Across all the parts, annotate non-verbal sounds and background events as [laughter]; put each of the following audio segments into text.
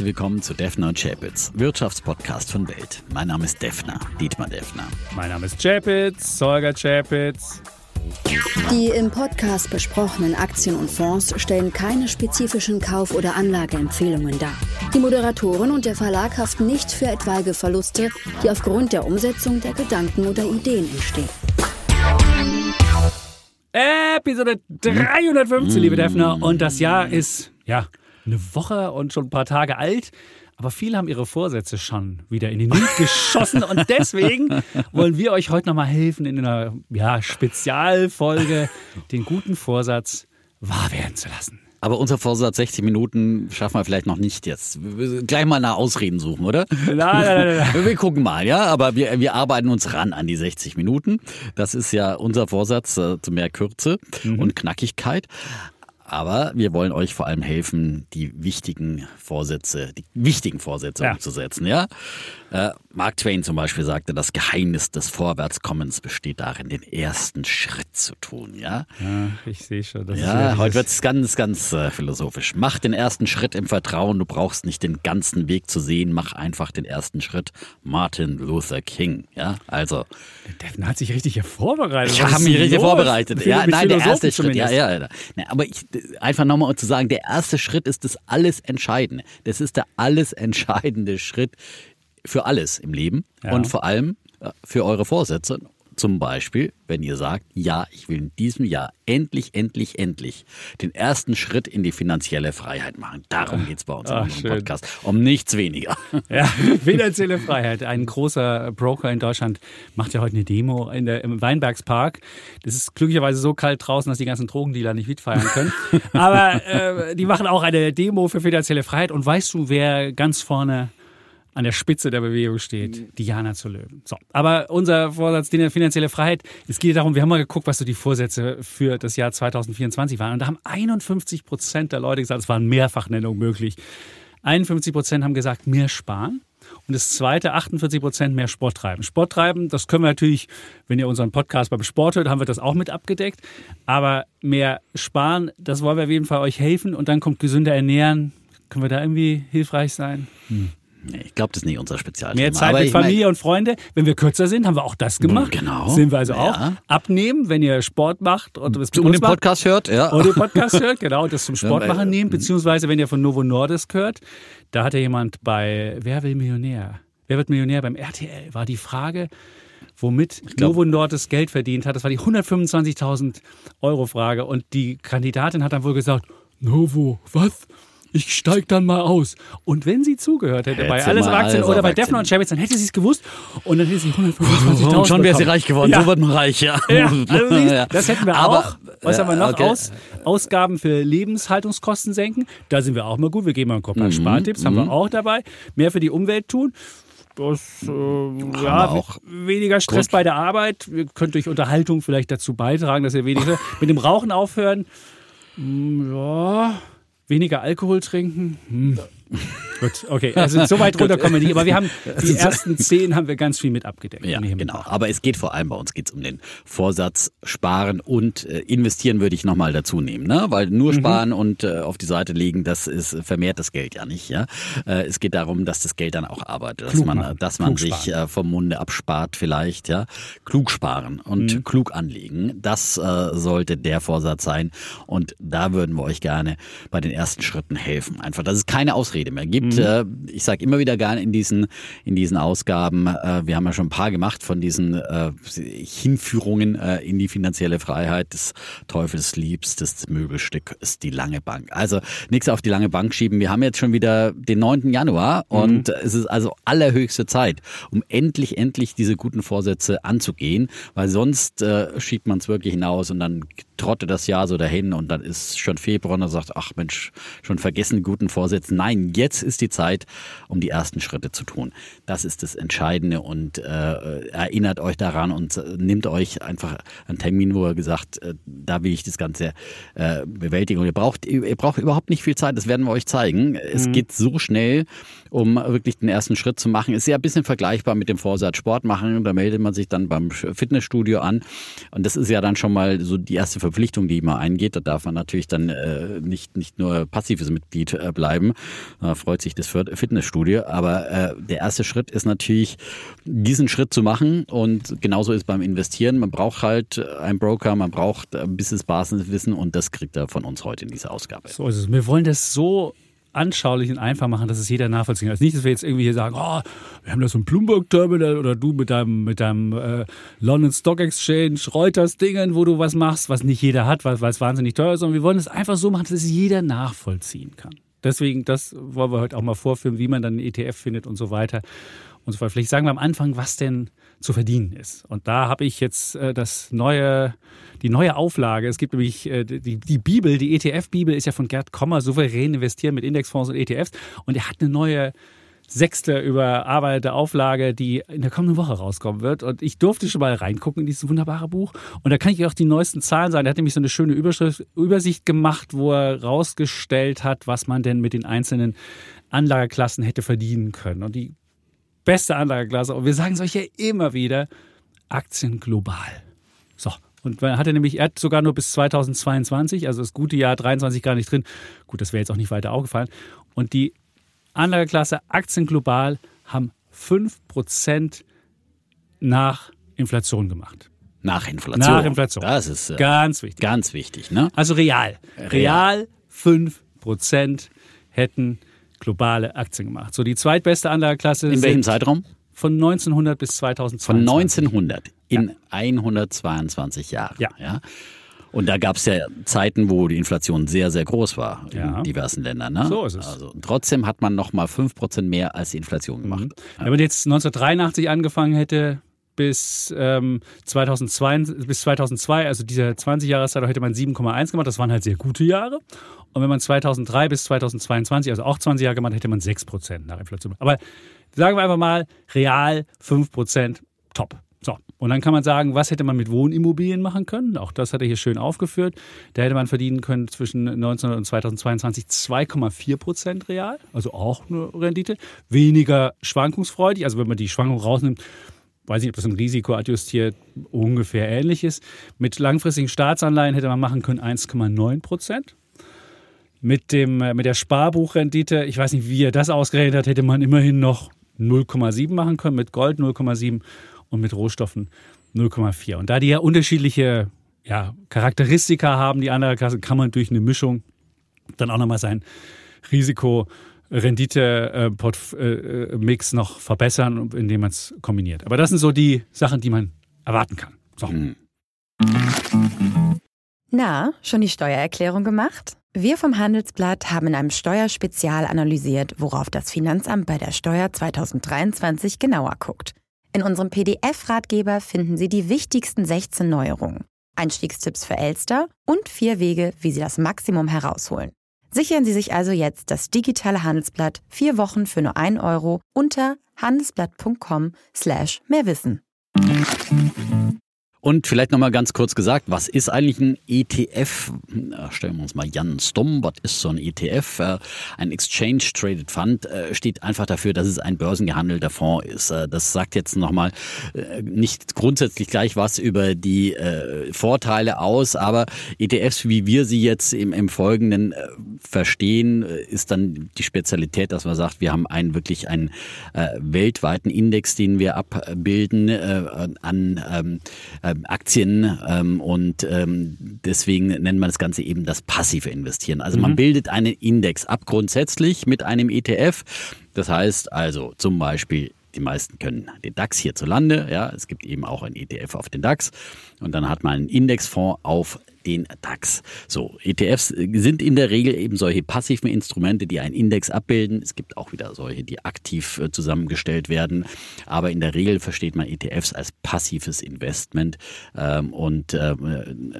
Herzlich willkommen zu Defner und Chapitz, Wirtschaftspodcast von Welt. Mein Name ist Defner, Dietmar Defner. Mein Name ist Chapitz, Holger Chapitz. Die im Podcast besprochenen Aktien und Fonds stellen keine spezifischen Kauf- oder Anlageempfehlungen dar. Die Moderatoren und der Verlag haften nicht für etwaige Verluste, die aufgrund der Umsetzung der Gedanken oder Ideen entstehen. Episode 315, liebe Defner. Und das Jahr ist, ja, eine Woche und schon ein paar Tage alt. Aber viele haben ihre Vorsätze schon wieder in den Wind geschossen. Und deswegen [laughs] wollen wir euch heute nochmal helfen, in einer ja, Spezialfolge den guten Vorsatz wahr werden zu lassen. Aber unser Vorsatz 60 Minuten schaffen wir vielleicht noch nicht jetzt. Gleich mal nach Ausreden suchen, oder? [laughs] Nein, nein, nein. Wir gucken mal, ja. Aber wir, wir arbeiten uns ran an die 60 Minuten. Das ist ja unser Vorsatz äh, zu mehr Kürze Mhm. und Knackigkeit. Aber wir wollen euch vor allem helfen, die wichtigen Vorsätze, die wichtigen Vorsätze Ja. umzusetzen, ja. Äh, Mark Twain zum Beispiel sagte, das Geheimnis des Vorwärtskommens besteht darin, den ersten Schritt zu tun, ja. Ja, ich sehe schon. Ja, heute dieses- wird's ganz, ganz äh, philosophisch. Mach den ersten Schritt im Vertrauen. Du brauchst nicht den ganzen Weg zu sehen. Mach einfach den ersten Schritt. Martin Luther King. Ja, also Defner hat sich richtig hier vorbereitet. ich habe mich richtig los? vorbereitet. Ja, nein, der erste Schritt. Ja, zumindest. ja, ja. Nee, aber ich, einfach nochmal zu sagen, der erste Schritt ist das alles Entscheidende. Das ist der alles entscheidende Schritt für alles im Leben Ja. und vor allem äh, für eure Vorsätze. Zum Beispiel, wenn ihr sagt, ja, ich will in diesem Jahr endlich, endlich, endlich den ersten Schritt in die finanzielle Freiheit machen. Darum geht's bei uns in Ach, unserem schön. Podcast. Um nichts weniger. [laughs] Ja, finanzielle Freiheit. Ein großer Broker in Deutschland macht ja heute eine Demo in der, im Weinbergspark. Das ist glücklicherweise so kalt draußen, dass die ganzen Drogendealer nicht mitfeiern können. [laughs] Aber äh, die machen auch eine Demo für finanzielle Freiheit. Und weißt du, wer ganz vorne an der Spitze der Bewegung steht? Diana zu Löwen. So, aber unser Vorsatz, die finanzielle Freiheit, es geht darum, wir haben mal geguckt, was so die Vorsätze für das Jahr 2024 waren. Und da haben 51 Prozent der Leute gesagt, es waren Mehrfachnennungen möglich. 51 Prozent haben gesagt, mehr sparen. Und das zweite, 48 Prozent mehr Sport treiben. Sport treiben, das können wir natürlich, wenn ihr unseren Podcast beim Sport hört, haben wir das auch mit abgedeckt. Aber mehr sparen, das wollen wir auf jeden Fall euch helfen. Und dann kommt gesünder ernähren. Können wir da irgendwie hilfreich sein? Nee, ich glaube, das ist nicht unser Spezialthema. Mehr Zeit mit Familie und Freunde. Wenn wir kürzer sind, haben wir auch das gemacht. Genau. Sind wir also auch. Ja. Abnehmen, wenn ihr Sport macht und und den macht. Podcast hört, ja. Und den Podcast hört, genau, das zum Sport Ja, nehmen, beziehungsweise wenn ihr von Novo Nordisk hört, da hat ja jemand bei Wer will Millionär? Wer wird Millionär beim RTL? War die Frage, womit glaub- Novo Nordisk Geld verdient hat. Das war die 125.000 Euro Frage und die Kandidatin hat dann wohl gesagt, Novo, was? Ich steig dann mal aus. Und wenn sie zugehört hätte, Hätte bei sie Alles auf Aktien alles oder bei. Defner und Chavez, dann hätte sie es gewusst und dann hätte sie [laughs] 125.000 Und schon wäre sie reich geworden. Ja. So wird man reich, ja. Ja, also Ja. das hätten wir Aber, auch. Was haben wir noch? okay. Aus, Ausgaben für Lebenshaltungskosten senken. Da sind wir auch mal gut. Wir geben mal ein paar Mhm, Spartipps, haben wir auch dabei. Mehr für die Umwelt tun. Das, äh, ja, weniger Stress Gut. bei der Arbeit. Ihr könnt durch Unterhaltung vielleicht dazu beitragen, dass ihr weniger mit dem Rauchen aufhören. Hm, Ja, weniger Alkohol trinken. Hm. [laughs] Gut, okay. Also so weit runter kommen wir nicht. Aber wir haben [laughs] die ersten zehn haben wir ganz viel mit abgedeckt. Ja, genau. Aber es geht vor allem bei uns geht's um den Vorsatz sparen und äh, investieren würde ich nochmal dazu nehmen, ne? Weil Mhm. nur sparen und äh, auf die Seite legen, das ist vermehrt das Geld ja nicht, ja. Äh, es geht darum, dass das Geld dann auch arbeitet, dass Klug man, machen. dass man Klug sich äh, vom Munde abspart vielleicht, ja. Klug sparen und Mhm. klug anlegen, das äh, sollte der Vorsatz sein. Und da würden wir euch gerne bei den ersten Schritten helfen. Einfach, dass es keine Ausrede mehr gibt. Mhm. Äh, ich sage immer wieder gerne in diesen in diesen Ausgaben, äh, wir haben ja schon ein paar gemacht von diesen äh, Hinführungen in die finanzielle Freiheit des Teufels liebstes Möbelstück ist die lange Bank. Also nichts auf die lange Bank schieben. Wir haben jetzt schon wieder den 9. Januar und es ist also allerhöchste Zeit, um endlich, endlich diese guten Vorsätze anzugehen, weil sonst schiebt man es wirklich hinaus und dann trottet das Jahr so dahin und dann ist schon Februar und dann sagt, ach Mensch, schon vergessen guten Vorsätze. Nein, jetzt ist die Zeit, um die ersten Schritte zu tun. Das ist das Entscheidende und äh, erinnert euch daran und äh, nimmt euch einfach einen Termin, wo ihr gesagt, äh, da will ich das Ganze äh, bewältigen. Und ihr braucht, ihr braucht überhaupt nicht viel Zeit, das werden wir euch zeigen. Es geht so schnell, um wirklich den ersten Schritt zu machen. Ist ja ein bisschen vergleichbar mit dem Vorsatz Sport machen. Da meldet man sich dann beim Fitnessstudio an. Und das ist ja dann schon mal so die erste Verpflichtung, die man eingeht. Da darf man natürlich dann äh, nicht, nicht nur passives Mitglied äh, bleiben. Da freut sich das Fitnessstudio. Aber äh, der erste Schritt ist natürlich, diesen Schritt zu machen. Und genauso ist beim Investieren. Man braucht halt einen Broker, man braucht ein bisschen Basiswissen und das kriegt er von uns heute in dieser Ausgabe. So ist es. Wir wollen das so anschaulich und einfach machen, dass es jeder nachvollziehen kann. Also nicht, dass wir jetzt irgendwie hier sagen, oh, wir haben da so ein Bloomberg-Terminal oder du mit deinem, mit deinem äh, London Stock Exchange, Reuters-Dingen, wo du was machst, was nicht jeder hat, weil, weil es wahnsinnig teuer ist, sondern wir wollen es einfach so machen, dass es jeder nachvollziehen kann. Deswegen, das wollen wir heute auch mal vorführen, wie man dann einen ETF findet und so weiter und so fort. Vielleicht sagen wir am Anfang, was denn zu verdienen ist. Und da habe ich jetzt äh, das neue, die neue Auflage. Es gibt nämlich äh, die, die Bibel, die ETF-Bibel ist ja von Gerd Kommer, souverän investieren mit Indexfonds und ETFs. Und er hat eine neue sechste überarbeitete Auflage, die in der kommenden Woche rauskommen wird. Und ich durfte schon mal reingucken in dieses wunderbare Buch. Und da kann ich auch die neuesten Zahlen sagen. Er hat nämlich so eine schöne Überschrift, Übersicht gemacht, wo er rausgestellt hat, was man denn mit den einzelnen Anlageklassen hätte verdienen können. Und die beste Anlageklasse. Und wir sagen es euch ja immer wieder, Aktien global. So. Und man hatte nämlich, er hat sogar nur bis 2022, also das gute Jahr 23 gar nicht drin. Gut, das wäre jetzt auch nicht weiter aufgefallen. Und die Anlageklasse Aktien global haben 5% nach Inflation gemacht. Nach Inflation. Nach Inflation. Das ist äh, ganz wichtig. Ganz wichtig, ne? Also real. Real, 5% hätten globale Aktien gemacht. So die zweitbeste Anlageklasse. In welchem Zeitraum? Von 1900 bis 2020. Von 1900 in ja. 122 Jahren. Ja. ja. Und da gab es ja Zeiten, wo die Inflation sehr, sehr groß war in ja. diversen Ländern. Ne? So ist es. Also, trotzdem hat man noch mal 5% mehr als die Inflation gemacht. Mhm. Wenn man jetzt 1983 angefangen hätte, bis, ähm, 2002, bis 2002, also dieser 20 Jahreszeit, hätte man 7,1 gemacht. Das waren halt sehr gute Jahre. Und wenn man 2003 bis 2022, also auch 20 Jahre gemacht, hätte man 6 Prozent nach Inflation. Aber sagen wir einfach mal, real 5 Prozent, top. So, und dann kann man sagen, was hätte man mit Wohnimmobilien machen können? Auch das hat er hier schön aufgeführt. Da hätte man verdienen können zwischen 1900 und 2022 2,4 Prozent real, also auch eine Rendite. Weniger schwankungsfreudig, also wenn man die Schwankung rausnimmt, weiß nicht, ob das ein Risiko adjustiert ungefähr ähnlich ist. Mit langfristigen Staatsanleihen hätte man machen können 1,9 Prozent. Mit, dem, äh, mit der Sparbuchrendite, ich weiß nicht, wie er das ausgerechnet hat, hätte man immerhin noch 0,7 machen können, mit Gold 0,7 und mit Rohstoffen 0,4. Und da die ja unterschiedliche ja, Charakteristika haben, die andere Klasse, kann man durch eine Mischung dann auch nochmal sein Risiko Rendite-Mix äh, äh, noch verbessern, indem man es kombiniert. Aber das sind so die Sachen, die man erwarten kann. So. Mhm. Na, schon die Steuererklärung gemacht? Wir vom Handelsblatt haben in einem Steuerspezial analysiert, worauf das Finanzamt bei der Steuer 2023 genauer guckt. In unserem PDF-Ratgeber finden Sie die wichtigsten 16 Neuerungen, Einstiegstipps für Elster und vier Wege, wie Sie das Maximum herausholen. Sichern Sie sich also jetzt das digitale Handelsblatt vier Wochen für nur 1 Euro unter handelsblatt.com slash mehrwissen. Und vielleicht nochmal ganz kurz gesagt, was ist eigentlich ein ETF? stellen wir uns mal Jan Stumm, was ist so ein ETF? Äh, ein Exchange Traded Fund äh, steht einfach dafür, dass es ein börsengehandelter Fonds ist. Äh, das sagt jetzt nochmal nicht grundsätzlich gleich was über die Vorteile aus, aber ETFs, wie wir sie jetzt im, im Folgenden verstehen, ist dann die Spezialität, dass man sagt, wir haben einen wirklich einen weltweiten Index, den wir abbilden an ähm, Aktien ähm, und ähm, deswegen nennt man das Ganze eben das passive Investieren. Also man mhm. bildet einen Index ab grundsätzlich mit einem ETF. Das heißt also zum Beispiel die meisten können den DAX hierzulande. Ja, es gibt eben auch ein ETF auf den DAX. Und dann hat man einen Indexfonds auf den DAX. So, ETFs sind in der Regel eben solche passiven Instrumente, die einen Index abbilden. Es gibt auch wieder solche, die aktiv äh, zusammengestellt werden. Aber in der Regel versteht man ETFs als passives Investment ähm, und äh,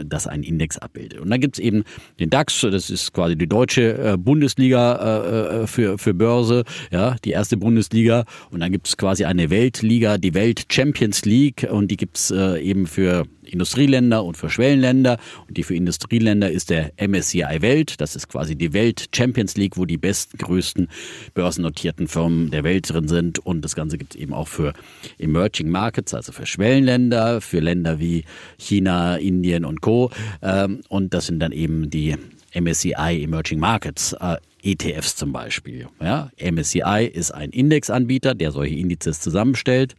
das einen Index abbildet. Und dann gibt es eben den DAX, das ist quasi die deutsche äh, Bundesliga äh, für, für Börse, ja, die erste Bundesliga. Und dann gibt es quasi eine Weltliga, die Welt Champions League und die gibt es äh, eben für Industrieländer und für Schwellenländer. Die für Industrieländer ist der MSCI Welt. Das ist quasi die Welt Champions League, wo die besten, größten börsennotierten Firmen der Welt drin sind. Und das Ganze gibt es eben auch für Emerging Markets, also für Schwellenländer, für Länder wie China, Indien und Co. Ähm, und das sind dann eben die MSCI Emerging Markets. Äh, ETFs zum Beispiel. Ja, MSCI ist ein Indexanbieter, der solche Indizes zusammenstellt.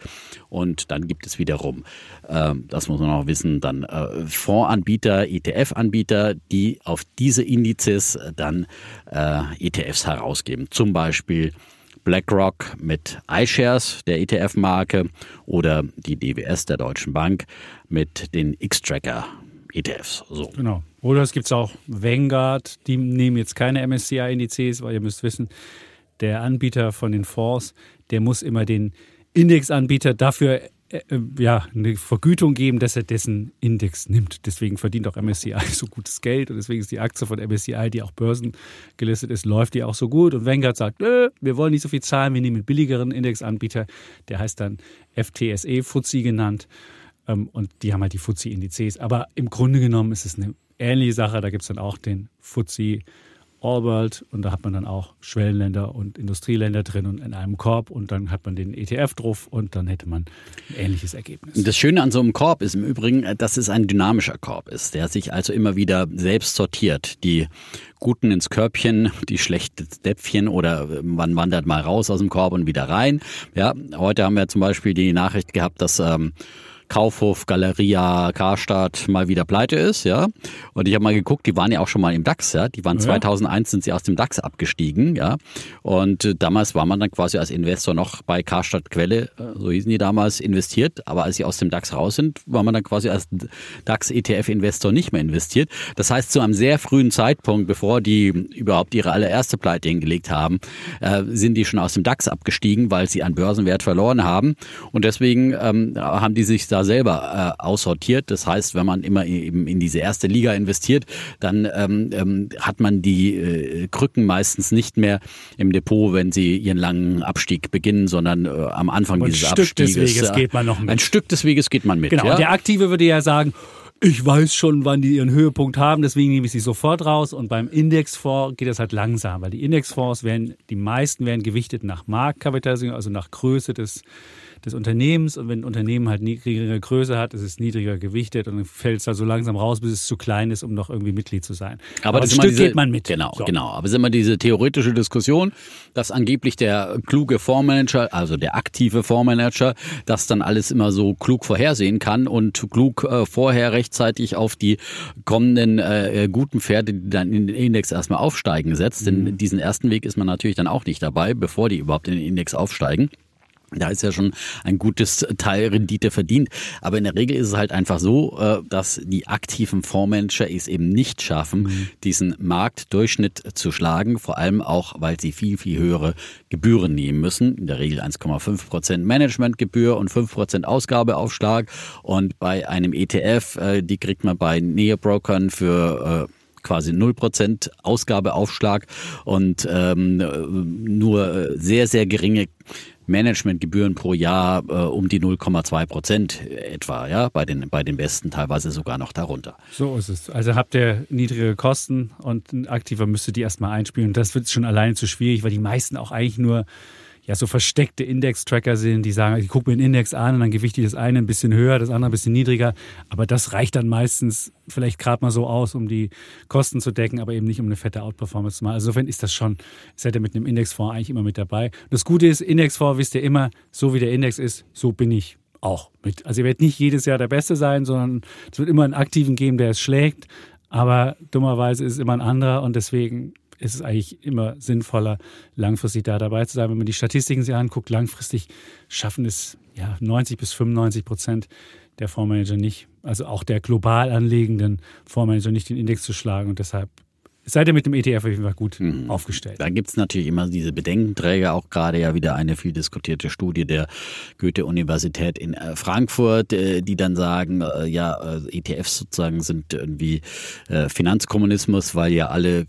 Und dann gibt es wiederum, äh, das muss man auch wissen, dann äh, Fondsanbieter, ETF-Anbieter, die auf diese Indizes dann äh, ETFs herausgeben. Zum Beispiel BlackRock mit iShares, der ETF-Marke, oder die DWS der Deutschen Bank mit den X-Tracker ETFs. So. Genau. Oder es gibt auch Vanguard, die nehmen jetzt keine MSCI-Indizes, weil ihr müsst wissen, der Anbieter von den Fonds, der muss immer den Indexanbieter dafür äh, äh, ja, eine Vergütung geben, dass er dessen Index nimmt. Deswegen verdient auch MSCI so gutes Geld und deswegen ist die Aktie von MSCI, die auch börsengelistet ist, läuft die auch so gut. Und Vanguard sagt, Nö, wir wollen nicht so viel zahlen, wir nehmen einen billigeren Indexanbieter, der heißt dann FTSE, FTSE genannt. Ähm, und die haben halt die FTSE-Indizes. Aber im Grunde genommen ist es eine ähnliche Sache. Da gibt es dann auch den FTSE All World und da hat man dann auch Schwellenländer und Industrieländer drin und in einem Korb und dann hat man den ETF drauf und dann hätte man ein ähnliches Ergebnis. Das Schöne an so einem Korb ist im Übrigen, dass es ein dynamischer Korb ist, der sich also immer wieder selbst sortiert. Die Guten ins Körbchen, die schlechten Däpfchen oder man wandert mal raus aus dem Korb und wieder rein. Ja, heute haben wir zum Beispiel die Nachricht gehabt, dass ähm, Kaufhof, Galeria, Karstadt mal wieder pleite ist, ja. Und ich habe mal geguckt, die waren ja auch schon mal im DAX, ja. Die waren ja. 2001 sind sie aus dem DAX abgestiegen, ja. Und äh, damals war man dann quasi als Investor noch bei Karstadt Quelle, äh, so hießen die damals, investiert. Aber als sie aus dem DAX raus sind, war man dann quasi als DAX-ETF-Investor nicht mehr investiert. Das heißt, zu einem sehr frühen Zeitpunkt, bevor die überhaupt ihre allererste Pleite hingelegt haben, äh, sind die schon aus dem DAX abgestiegen, weil sie an Börsenwert verloren haben. Und deswegen ähm, haben die sich da selber äh, aussortiert. Das heißt, wenn man immer eben in diese erste Liga investiert, dann ähm, ähm, hat man die äh, Krücken meistens nicht mehr im Depot, wenn sie ihren langen Abstieg beginnen, sondern äh, am Anfang Und dieses ein Stück Abstieges. Des Weges geht man noch mit. Ein Stück des Weges geht man mit. Genau. Ja? Der Aktive würde ja sagen, ich weiß schon, wann die ihren Höhepunkt haben, deswegen nehme ich sie sofort raus. Und beim Indexfonds geht das halt langsam, weil die Indexfonds werden, die meisten werden gewichtet nach Marktkapitalisierung, also nach Größe des des Unternehmens. Und wenn ein Unternehmen halt niedrigere Größe hat, ist es niedriger gewichtet und dann fällt es da so langsam raus, bis es zu klein ist, um noch irgendwie Mitglied zu sein. Aber, Aber das Stück diese, geht man mit. Genau, So. genau. Aber es ist immer diese theoretische Diskussion, dass angeblich der kluge Fondsmanager, also der aktive Fondsmanager, das dann alles immer so klug vorhersehen kann und klug äh, vorher rechtzeitig auf die kommenden äh, guten Pferde, die dann in den Index erstmal aufsteigen setzt. Mhm. Denn diesen ersten Weg ist man natürlich dann auch nicht dabei, bevor die überhaupt in den Index aufsteigen. Da ist ja schon ein gutes Teil Rendite verdient. Aber in der Regel ist es halt einfach so, äh, dass die aktiven Fondsmanager es eben nicht schaffen, diesen Marktdurchschnitt zu schlagen. Vor allem auch, weil sie viel, viel höhere Gebühren nehmen müssen. In der Regel 1,5 Prozent Managementgebühr und 5 Prozent Ausgabeaufschlag. Und bei einem ETF, äh, die kriegt man bei Neobrokern für äh, quasi 0% Ausgabeaufschlag und ähm, nur sehr, sehr geringe Managementgebühren pro Jahr äh, um die 0,2 Prozent etwa, ja, bei den, bei den Besten teilweise sogar noch darunter. So ist es. Also habt ihr niedrige Kosten und ein Aktiver müsste die erstmal einspielen. Das wird schon alleine zu schwierig, weil die meisten auch eigentlich nur ja, so versteckte Index-Tracker sind, die sagen, ich gucke mir den Index an und dann gewichte ich das eine ein bisschen höher, das andere ein bisschen niedriger. Aber das reicht dann meistens vielleicht gerade mal so aus, um die Kosten zu decken, aber eben nicht um eine fette Outperformance zu machen. Also insofern ist das schon, seid ihr mit einem Indexfonds eigentlich immer mit dabei. Das Gute ist, Indexfonds wisst ihr immer, so wie der Index ist, so bin ich auch mit. Also ihr werdet nicht jedes Jahr der Beste sein, sondern es wird immer einen Aktiven geben, der es schlägt. Aber dummerweise ist es immer ein anderer und deswegen ist es eigentlich immer sinnvoller, langfristig da dabei zu sein. Wenn man die Statistiken sich anguckt, langfristig schaffen es ja 90 bis 95 Prozent der Fondsmanager nicht, also auch der global anlegenden Fondsmanager nicht den Index zu schlagen. Und deshalb seid ihr mit dem ETF auf jeden Fall gut mhm. aufgestellt. Da gibt es natürlich immer diese Bedenkenträger, auch gerade ja wieder eine viel diskutierte Studie der Goethe-Universität in äh, Frankfurt, äh, die dann sagen, äh, ja, ETFs sozusagen sind irgendwie Finanzkommunismus, weil ja alle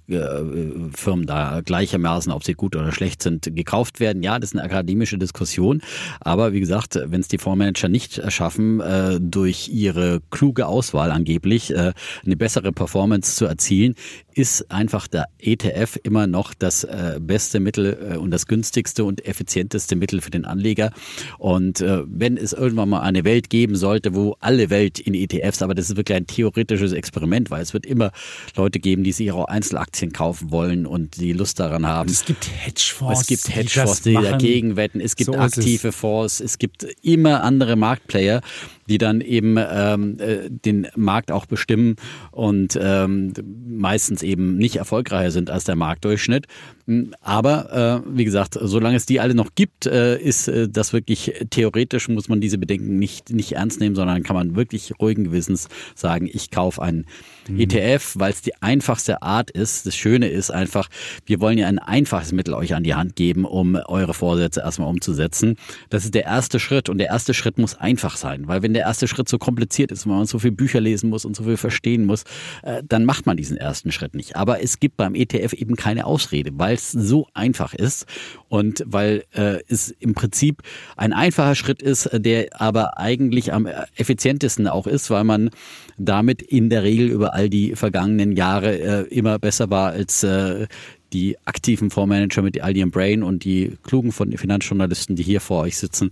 Firmen da gleichermaßen, ob sie gut oder schlecht sind, gekauft werden. Ja, das ist eine akademische Diskussion, aber wie gesagt, wenn es die Fondsmanager nicht schaffen, durch ihre kluge Auswahl angeblich eine bessere Performance zu erzielen, ist einfach der ETF immer noch das äh, beste Mittel äh, und das günstigste und effizienteste Mittel für den Anleger. Und äh, wenn es irgendwann mal eine Welt geben sollte, wo alle Welt in ETFs, aber das ist wirklich ein theoretisches Experiment, weil es wird immer Leute geben, die sich ihre Einzelaktien kaufen wollen und die Lust daran haben. Und es gibt Hedgefonds. Es gibt Hedgefonds, die, die dagegen wetten. Es gibt so aktive es. Fonds. Es gibt immer andere Marktplayer, die dann eben ähm, äh, den Markt auch bestimmen und ähm, meistens eben nicht erfolgreicher sind als der Marktdurchschnitt. Hm, aber äh, wie gesagt, solange es die alle noch gibt, äh, ist äh, das wirklich theoretisch, muss man diese Bedenken nicht, nicht ernst nehmen, sondern kann man wirklich ruhigen Gewissens sagen, ich kaufe einen mhm. ETF, weil es die einfachste Art ist. Das Schöne ist einfach, wir wollen ja ein einfaches Mittel euch an die Hand geben, um eure Vorsätze erstmal umzusetzen. Das ist der erste Schritt und der erste Schritt muss einfach sein, weil wenn der erste Schritt so kompliziert ist, wenn man so viel Bücher lesen muss und so viel verstehen muss, äh, dann macht man diesen ersten Schritt nicht. Aber es gibt beim ETF eben keine Ausrede, weil es so einfach ist und weil äh, es im Prinzip ein einfacher Schritt ist, der aber eigentlich am effizientesten auch ist, weil man damit in der Regel über all die vergangenen Jahre äh, immer besser war als äh, die aktiven Fondsmanager mit all ihrem Brain und die klugen von Finanzjournalisten, die hier vor euch sitzen.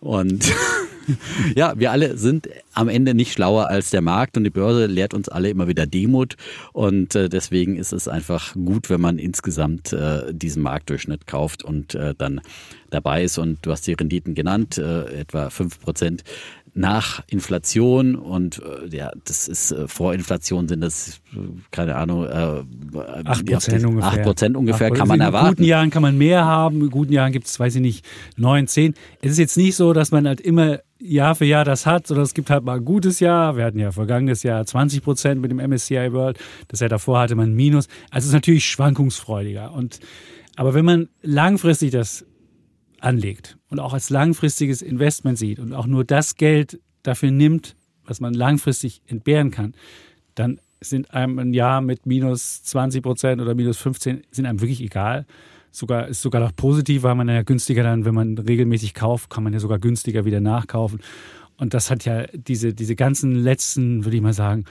Und [laughs] [laughs] ja, wir alle sind am Ende nicht schlauer als der Markt und die Börse lehrt uns alle immer wieder Demut und äh, deswegen ist es einfach gut, wenn man insgesamt äh, diesen Marktdurchschnitt kauft und äh, dann dabei ist und du hast die Renditen genannt, äh, etwa fünf Prozent nach Inflation und äh, ja, das ist äh, vor Inflation sind das keine Ahnung äh, 8 Prozent ungefähr. 8 Prozent ungefähr 8 kann man erwarten. In guten Jahren kann man mehr haben, in guten Jahren gibt es, weiß ich nicht, 9, 10. Es ist jetzt nicht so, dass man halt immer Jahr für Jahr das hat, sondern es gibt halt mal ein gutes Jahr. Wir hatten ja vergangenes Jahr 20 Prozent mit dem MSCI World. Das Jahr davor hatte man Minus. Also es ist natürlich schwankungsfreudiger. Und, aber wenn man langfristig das anlegt und auch als langfristiges Investment sieht und auch nur das Geld dafür nimmt, was man langfristig entbehren kann, dann sind einem ein Jahr mit minus 20 Prozent oder minus 15 sind einem wirklich egal. Sogar, ist sogar noch positiv, weil man ja günstiger dann, wenn man regelmäßig kauft, kann man ja sogar günstiger wieder nachkaufen. Und das hat ja diese, diese ganzen letzten, würde ich mal sagen,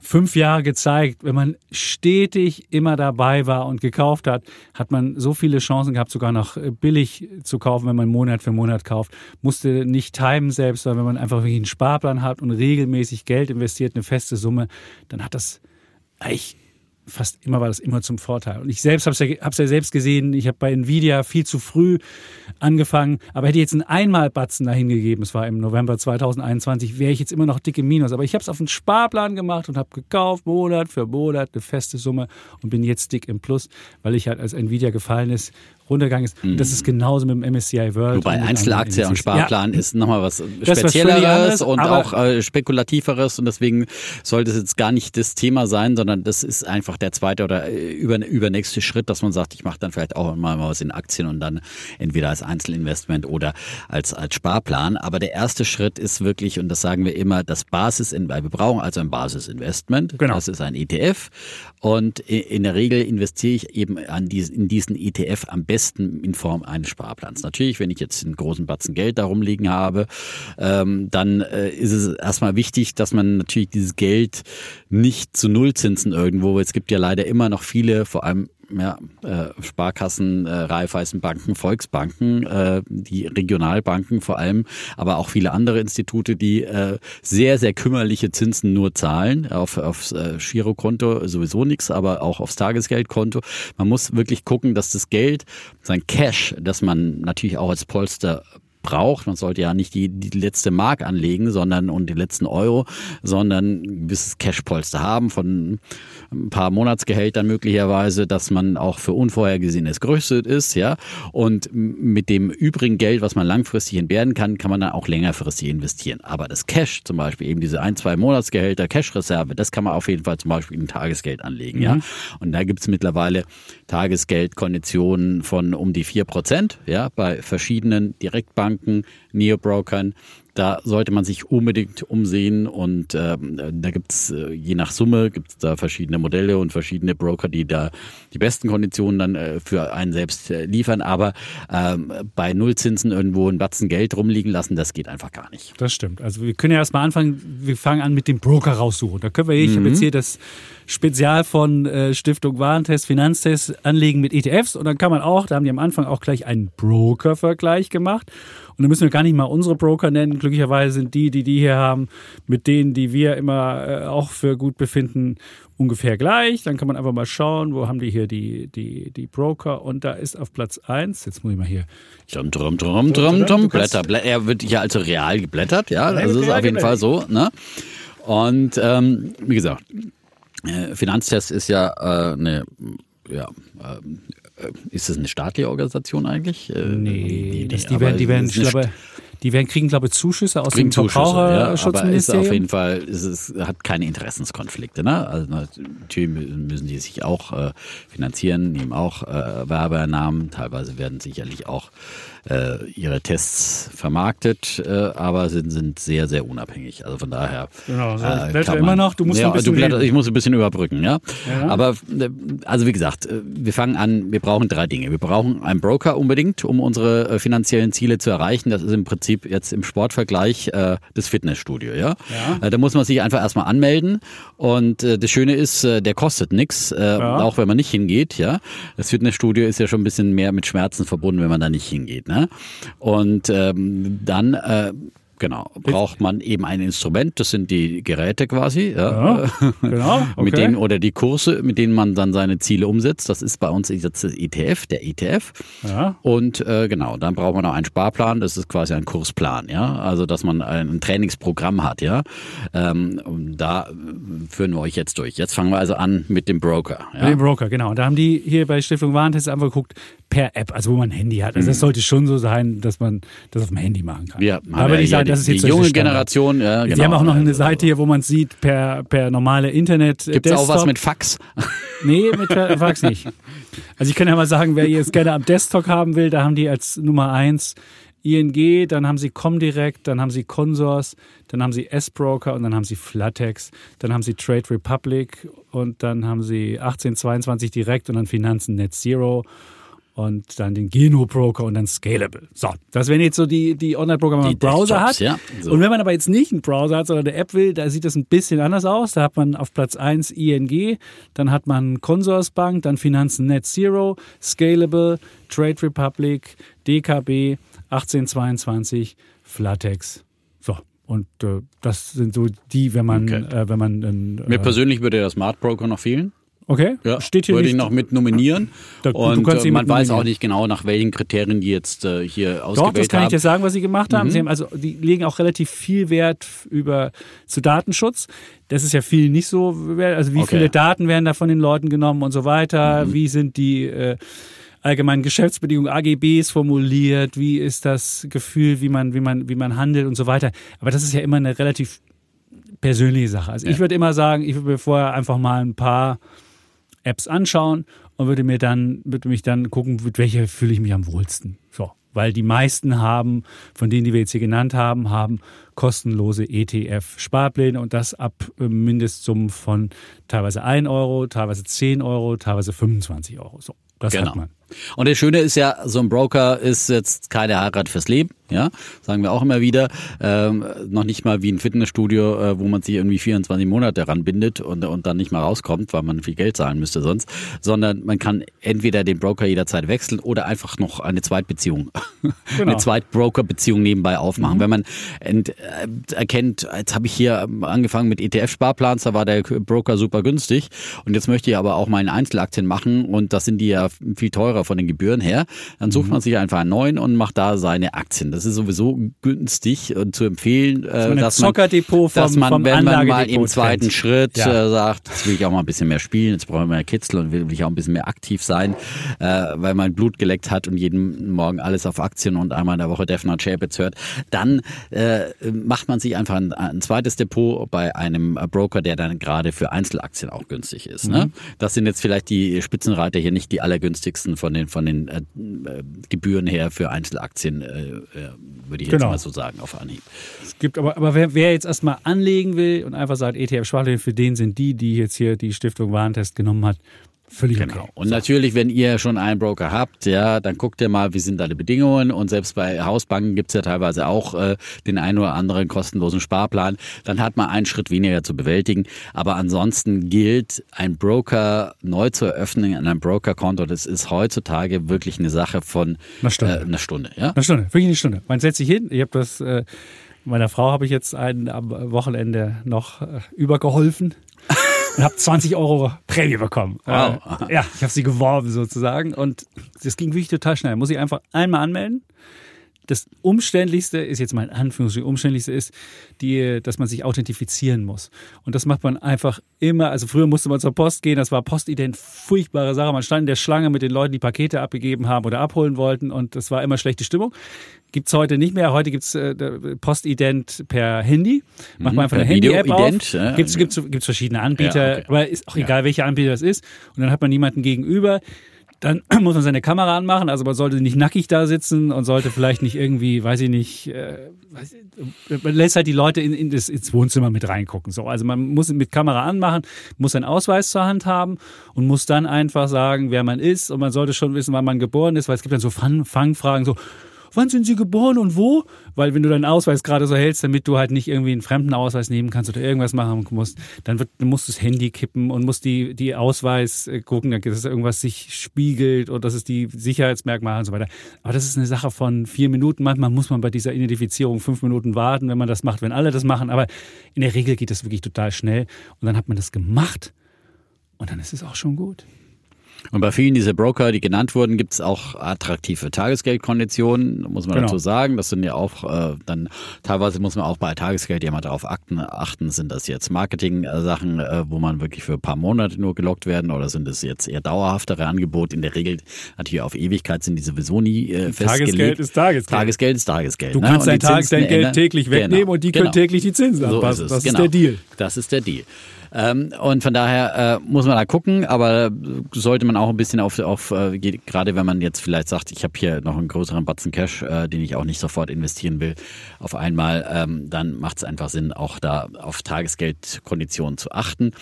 fünf Jahre gezeigt, wenn man stetig immer dabei war und gekauft hat, hat man so viele Chancen gehabt, sogar noch billig zu kaufen, wenn man Monat für Monat kauft. Musste nicht timen selbst, sondern wenn man einfach wirklich einen Sparplan hat und regelmäßig Geld investiert, eine feste Summe, dann hat das eigentlich fast immer war das immer zum Vorteil. Und ich selbst habe es ja, ja selbst gesehen. Ich habe bei Nvidia viel zu früh angefangen, aber hätte ich jetzt einen Einmalbatzen dahin gegeben, es war im November 2021, wäre ich jetzt immer noch dick im Minus. Aber ich habe es auf einen Sparplan gemacht und habe gekauft, Monat für Monat, eine feste Summe und bin jetzt dick im Plus, weil ich halt als Nvidia gefallen ist, runtergegangen ist. Mhm. Das ist genauso mit dem MSCI World. Wobei Einzelaktie und Sparplan ja. ist nochmal was Spezielleres was und auch äh, Spekulativeres und deswegen sollte es jetzt gar nicht das Thema sein, sondern das ist einfach der zweite oder äh, über, übernächste Schritt, dass man sagt, ich mache dann vielleicht auch mal was in Aktien und dann entweder als Einzelinvestment oder als, als Sparplan. Aber der erste Schritt ist wirklich, und das sagen wir immer, das Basis, in, wir brauchen also ein Basisinvestment. Genau. Das ist ein ETF und in der Regel investiere ich eben an diesen, in diesen ETF am besten in Form eines Sparplans. Natürlich, wenn ich jetzt einen großen Batzen Geld darum liegen habe, ähm, dann äh, ist es erstmal wichtig, dass man natürlich dieses Geld nicht zu Nullzinsen irgendwo, es gibt ja leider immer noch viele, vor allem ja, äh, Sparkassen, äh, Raiffeisenbanken, Volksbanken, äh, die Regionalbanken vor allem, aber auch viele andere Institute, die äh, sehr, sehr kümmerliche Zinsen nur zahlen. Auf, aufs äh, Girokonto sowieso nichts, aber auch aufs Tagesgeldkonto. Man muss wirklich gucken, dass das Geld, sein Cash, das man natürlich auch als Polster braucht. Man sollte ja nicht die, die letzte Mark anlegen, sondern und die letzten Euro, sondern ein gewisses Cashpolster haben von ein paar Monatsgehältern möglicherweise, dass man auch für Unvorhergesehenes gerüstet ist, ja. Und mit dem übrigen Geld, was man langfristig entbehren kann, kann man dann auch längerfristig investieren. Aber das Cash zum Beispiel, eben diese ein, zwei Monatsgehälter Cash-Reserve, das kann man auf jeden Fall zum Beispiel in Tagesgeld anlegen, mhm. ja. Und da gibt es mittlerweile Tagesgeldkonditionen von um die vier Prozent, ja, bei verschiedenen Direktbanken, Neobrokern. Da sollte man sich unbedingt umsehen und ähm, da gibt's äh, je nach Summe gibt's da verschiedene Modelle und verschiedene Broker, die da die besten Konditionen dann äh, für einen selbst äh, liefern. Aber ähm, bei Nullzinsen irgendwo ein Batzen Geld rumliegen lassen, das geht einfach gar nicht. Das stimmt. Also wir können ja erstmal anfangen, wir fangen an mit dem Broker raussuchen. Da können wir, ich mhm. habe jetzt hier das Spezial von äh, Stiftung Warentest, Finanztest anlegen mit ETFs und dann kann man auch, da haben die am Anfang auch gleich einen Broker-Vergleich gemacht. Und da müssen wir gar nicht mal unsere Broker nennen. Glücklicherweise sind die, die die hier haben, mit denen, die wir immer äh, auch für gut befinden, ungefähr gleich. Dann kann man einfach mal schauen, wo haben die hier die, die, die Broker. Und da ist auf Platz 1, jetzt muss ich mal hier. Drum, drum, drum, drum, drum, Blätter, Blätter. Er wird hier also real geblättert, ja. Das ist auf jeden Fall so. Ne? Und ähm, wie gesagt, äh, Finanztest ist ja äh, eine ja, äh, äh, ist das eine staatliche Organisation eigentlich? Äh, nee, die, das, die, werden, die werden, ich glaube, die werden kriegen, glaube ich, Zuschüsse aus dem Verbraucherschutzministerium. Ja, aber ist auf jeden Fall, ist es hat keine Interessenskonflikte. Ne? Also natürlich müssen die sich auch äh, finanzieren, nehmen auch äh, Werbeernahmen. Teilweise werden sicherlich auch äh, ihre Tests vermarktet, äh, aber sind, sind sehr, sehr unabhängig. Also von daher. Genau, so, äh, blätter immer noch, du musst ja, ein bisschen. Blätter, ich muss ein bisschen überbrücken, ja. ja. Aber äh, also wie gesagt, äh, wir fangen an, wir brauchen drei Dinge. Wir brauchen einen Broker unbedingt, um unsere äh, finanziellen Ziele zu erreichen. Das ist im Prinzip jetzt im Sportvergleich äh, das Fitnessstudio, ja. ja. Da muss man sich einfach erstmal anmelden. Und das Schöne ist, der kostet nichts, ja. auch wenn man nicht hingeht, ja. Das Fitnessstudio ist ja schon ein bisschen mehr mit Schmerzen verbunden, wenn man da nicht hingeht. Ne? Und ähm, dann äh, Genau, braucht man eben ein Instrument, das sind die Geräte quasi, ja, ja genau, [laughs] okay. mit denen oder die Kurse, mit denen man dann seine Ziele umsetzt. Das ist bei uns jetzt das ETF, der ETF. Ja. Und äh, genau, dann braucht man auch einen Sparplan, das ist quasi ein Kursplan, ja, also dass man ein Trainingsprogramm hat, ja. Ähm, da führen wir euch jetzt durch. Jetzt fangen wir also an mit dem Broker. Ja? Mit dem Broker, genau. Und da haben die hier bei Stiftung Warentest einfach geguckt, per App, also wo man ein Handy hat. Also das mhm. sollte schon so sein, dass man das auf dem Handy machen kann. Ja, da würde ich sagen, das ist jetzt die junge Generation. Ja, genau. Sie haben auch noch eine Seite hier, wo man sieht per, per normale Internet. Gibt es auch was mit Fax? [laughs] Nee, mit Fax nicht. Also ich kann ja mal sagen, wer jetzt gerne am Desktop haben will, da haben die als Nummer eins ING, dann haben sie Comdirect, dann haben sie Consors, dann haben sie S-Broker und dann haben sie Flatex, dann haben sie Trade Republic und dann haben sie 1822 Direkt und dann Finanzen Net Zero und dann den Geno-Broker und dann Scalable. So, das wären jetzt so die, die Online-Broker, wenn man einen Browser hat. Ja, so. Und wenn man aber jetzt nicht einen Browser hat, sondern eine App will, da sieht das ein bisschen anders aus. Da hat man auf Platz 1 ING, dann hat man Consorsbank, dann Finanzen Net Zero, Scalable, Trade Republic, DKB, 1822, Flatex. So, und äh, das sind so die, wenn man, okay. äh, wenn man. Äh, Mir persönlich würde der Smart Broker noch fehlen. Okay, ja, steht hier würde nicht. ich noch mit nominieren. Da, und äh, man weiß auch nicht genau, nach welchen Kriterien die jetzt äh, hier ausgewählt haben. Doch, das kann haben. ich dir sagen, was sie gemacht haben. Mhm. Sie haben also, die legen auch relativ viel Wert über zu Datenschutz. Das ist ja viel nicht so, also wie okay. viele Daten werden da von den Leuten genommen und so weiter. Mhm. Wie sind die äh, allgemeinen Geschäftsbedingungen, AGBs formuliert? Wie ist das Gefühl, wie man, wie man, wie man handelt und so weiter? Aber das ist ja immer eine relativ persönliche Sache. Also ja. ich würde immer sagen, ich würde mir vorher einfach mal ein paar Apps anschauen und würde mir dann, würde mich dann gucken, mit welcher fühle ich mich am wohlsten. So. Weil die meisten haben, von denen, die wir jetzt hier genannt haben, haben kostenlose ETF-Sparpläne und das ab äh, Mindestsummen von teilweise 1 Euro, teilweise 10 Euro, teilweise 25 Euro. So, das genau. hat man. Und das Schöne ist ja, so ein Broker ist jetzt keine Heirat fürs Leben, ja, sagen wir auch immer wieder. Ähm, noch nicht mal wie ein Fitnessstudio, äh, wo man sich irgendwie 24 Monate ranbindet und, und dann nicht mal rauskommt, weil man viel Geld zahlen müsste sonst, sondern man kann entweder den Broker jederzeit wechseln oder einfach noch eine Zweitbeziehung, [laughs] genau. eine Zweitbroker-Beziehung nebenbei aufmachen. Mhm. Wenn man ent, äh, erkennt, jetzt habe ich hier angefangen mit ETF-Sparplans, da war der Broker super günstig und jetzt möchte ich aber auch meine Einzelaktien machen und das sind die ja viel teurer von den Gebühren her, dann sucht mhm. man sich einfach einen neuen und macht da seine Aktien Das ist sowieso günstig und zu empfehlen, dass man, dass man, Zockerdepot vom, dass man vom wenn man mal im zweiten trennt. Schritt Ja. äh, sagt, jetzt will ich auch mal ein bisschen mehr spielen, jetzt brauche ich mehr Kitzel und will, will ich auch ein bisschen mehr aktiv sein, äh, weil man Blut geleckt hat und jeden Morgen alles auf Aktien und einmal in der Woche Defner Chapitz hört, dann äh, macht man sich einfach ein, ein zweites Depot bei einem äh, Broker, der dann gerade für Einzelaktien auch günstig ist. Ne? Das sind jetzt vielleicht die Spitzenreiter hier nicht die allergünstigsten von den von den äh, Gebühren her für Einzelaktien, äh, äh, würde ich jetzt Genau. mal so sagen auf Anhieb. Es gibt aber, aber wer, wer jetzt erstmal anlegen will und einfach sagt, ETF Schwachstellen, für den sind die, die jetzt hier die Stiftung Warentest genommen hat, völlig Genau. okay. Und natürlich, wenn ihr schon einen Broker habt, ja, dann guckt ihr mal, wie sind da die Bedingungen. Und selbst bei Hausbanken gibt's ja teilweise auch äh, den einen oder anderen kostenlosen Sparplan. Dann hat man einen Schritt weniger zu bewältigen. Aber ansonsten gilt, ein Broker neu zu eröffnen an einem Brokerkonto, das ist heutzutage wirklich eine Sache von Einer Stunde. Äh, einer Stunde ja? Eine Stunde, wirklich eine Stunde. Man setzt sich hin. Ich habe das, äh, meiner Frau habe ich jetzt einen am Wochenende noch äh, übergeholfen [laughs] und habe 20 Euro Prämie bekommen. Wow. Äh, ja, ich habe sie geworben sozusagen und das ging wirklich total schnell. Muss ich einfach einmal anmelden. Das Umständlichste ist jetzt mal in Anführungsstrichen, Umständlichste ist, die, dass man sich authentifizieren muss. Und das macht man einfach immer. Also früher musste man zur Post gehen, das war Postident, furchtbare Sache. Man stand in der Schlange mit den Leuten, die Pakete abgegeben haben oder abholen wollten und das war immer schlechte Stimmung. Gibt's heute nicht mehr. Heute gibt's äh, Postident per Handy. Macht man einfach Mhm, per eine Handy-App auf. Ja. Gibt's, gibt's, gibt's verschiedene Anbieter, Ja, okay. aber ist auch egal, welcher Anbieter das ist. Und dann hat man niemanden gegenüber. Dann [clears throat] muss man seine Kamera anmachen, also man sollte nicht nackig da sitzen und sollte vielleicht nicht irgendwie, weiß ich nicht, äh, weiß ich, man lässt halt die Leute in, in das, ins Wohnzimmer mit reingucken. So, also man muss mit Kamera anmachen, muss seinen Ausweis zur Hand haben und muss dann einfach sagen, wer man ist und man sollte schon wissen, wann man geboren ist, weil es gibt dann so Fang, Fangfragen, so wann sind Sie geboren und wo? Weil wenn du deinen Ausweis gerade so hältst, damit du halt nicht irgendwie einen fremden Ausweis nehmen kannst oder irgendwas machen musst, dann, wird, musst du das Handy kippen und musst die, die Ausweis äh, gucken, dass irgendwas sich spiegelt und dass es die Sicherheitsmerkmale und so weiter. Aber das ist eine Sache von vier Minuten. Manchmal muss man bei dieser Identifizierung fünf Minuten warten, wenn man das macht, wenn alle das machen. Aber in der Regel geht das wirklich total schnell. Und dann hat man das gemacht und dann ist es auch schon gut. Und bei vielen dieser Broker, die genannt wurden, gibt es auch attraktive Tagesgeldkonditionen, muss man Genau. dazu sagen. Das sind ja auch äh, dann, teilweise muss man auch bei Tagesgeld ja mal darauf achten, achten sind das jetzt Marketing-Sachen, äh, wo man wirklich für ein paar Monate nur gelockt werden oder sind es jetzt eher dauerhaftere Angebote? In der Regel natürlich auf Ewigkeit sind die sowieso nie äh, festgelegt. Tagesgeld ist Tagesgeld. Tagesgeld ist Tagesgeld. Du ne? kannst dein Tagesgeld täglich wegnehmen Genau, und die genau. können täglich die Zinsen So anpassen. ist das genau. ist der Deal. Das ist der Deal. Ähm, und von daher äh, muss man da gucken, aber sollte man auch ein bisschen auf, auf äh, gerade wenn man jetzt vielleicht sagt, ich habe hier noch einen größeren Batzen Cash, äh, den ich auch nicht sofort investieren will, auf einmal, ähm, dann macht es einfach Sinn, auch da auf Tagesgeldkonditionen zu achten.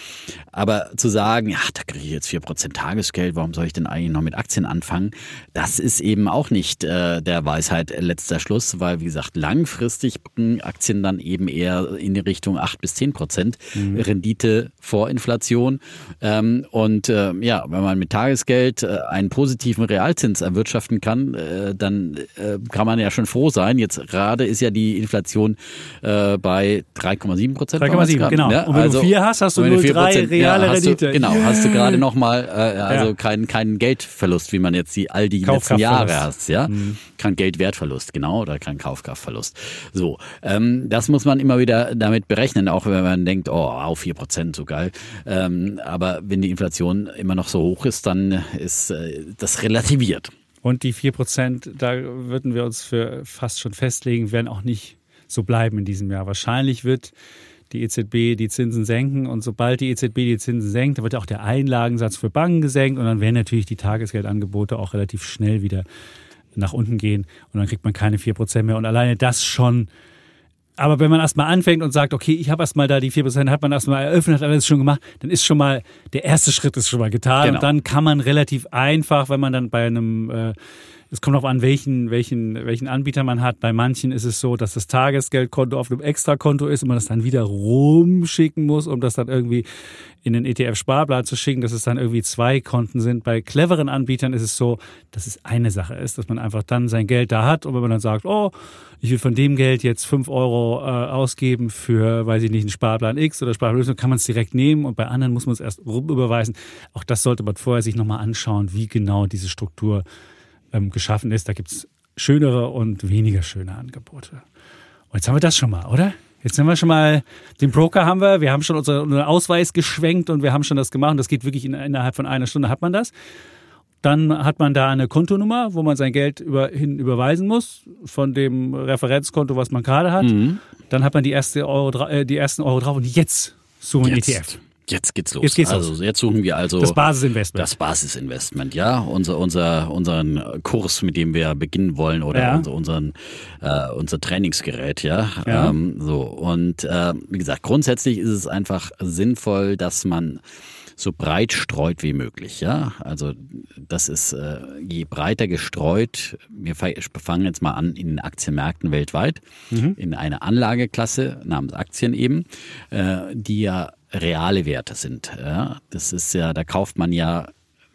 Aber zu sagen, ja, da kriege ich jetzt 4% Tagesgeld, warum soll ich denn eigentlich noch mit Aktien anfangen? Das ist eben auch nicht äh, der Weisheit letzter Schluss, weil wie gesagt, langfristig bringen Aktien dann eben eher in die Richtung 8 bis 10 Prozent Rendite vor Inflation. Ähm, und äh, ja, wenn man mit Tagesgeld äh, einen positiven Realzins erwirtschaften kann, äh, dann äh, kann man ja schon froh sein. Jetzt gerade ist ja die Inflation äh, bei 3,7 Prozent. 3,7, genau. Und wenn du vier hast, hast du und wenn 0,3 4%, reale hast Rendite. Du, genau, hast du gerade nochmal, äh, also Ja. keinen keinen Geldverlust, wie man jetzt die all die letzten. Jahre hast, ja. Kein Geldwertverlust, genau, oder kein Kaufkraftverlust. So, ähm, das muss man immer wieder damit berechnen, auch wenn man denkt, oh, auf 4 Prozent, so geil. Ähm, aber wenn die Inflation immer noch so hoch ist, dann ist äh, das relativiert. Und die 4%, da würden wir uns für fast schon festlegen, werden auch nicht so bleiben in diesem Jahr. Wahrscheinlich wird die EZB die Zinsen senken und sobald die EZB die Zinsen senkt, wird auch der Einlagensatz für Banken gesenkt und dann werden natürlich die Tagesgeldangebote auch relativ schnell wieder nach unten gehen und dann kriegt man keine 4% mehr. Und alleine das schon aber wenn man erstmal anfängt und sagt, okay, ich habe erstmal da die 4%, hat man erstmal eröffnet, hat alles schon gemacht, dann ist schon mal, der erste Schritt ist schon mal getan. Genau. Und dann kann man relativ einfach, wenn man dann bei einem, äh, es kommt darauf an, welchen, welchen, welchen Anbieter man hat. Bei manchen ist es so, dass das Tagesgeldkonto auf einem Extrakonto ist und man das dann wieder rumschicken muss, um das dann irgendwie in den ETF-Sparplan zu schicken, dass es dann irgendwie zwei Konten sind. Bei cleveren Anbietern ist es so, dass es eine Sache ist, dass man einfach dann sein Geld da hat und wenn man dann sagt, oh, ich will von dem Geld jetzt fünf Euro äh, ausgeben für, weiß ich nicht, einen Sparplan X oder Sparplan Y, kann man es direkt nehmen und bei anderen muss man es erst rücküberweisen. Auch das sollte man vorher sich nochmal anschauen, wie genau diese Struktur ähm, geschaffen ist. Da gibt es schönere und weniger schöne Angebote. Und jetzt haben wir das schon mal, oder? Jetzt haben wir schon mal, den Broker haben wir, wir haben schon unseren Ausweis geschwenkt und wir haben schon das gemacht. Und das geht wirklich in, innerhalb von einer Stunde hat man das. Dann hat man da eine Kontonummer, wo man sein Geld über, hin überweisen muss von dem Referenzkonto, was man gerade hat. Mhm. Dann hat man die, erste Euro, äh, die ersten Euro drauf und jetzt suchen wir Jetzt. ETF. Jetzt geht's los. Jetzt geht's also jetzt suchen wir also Das Basisinvestment. das Basisinvestment, ja, unser unser unseren Kurs, mit dem wir beginnen wollen oder Ja. unser, unseren äh, unser Trainingsgerät, ja. Ja. Ähm, so und äh, wie gesagt, grundsätzlich ist es einfach sinnvoll, dass man so breit streut wie möglich, ja. Also das ist äh, je breiter gestreut. Wir fa- fangen jetzt mal an in den Aktienmärkten weltweit in eine Anlageklasse namens Aktien eben, äh, die ja reale Werte sind. Ja. Das ist ja, da kauft man ja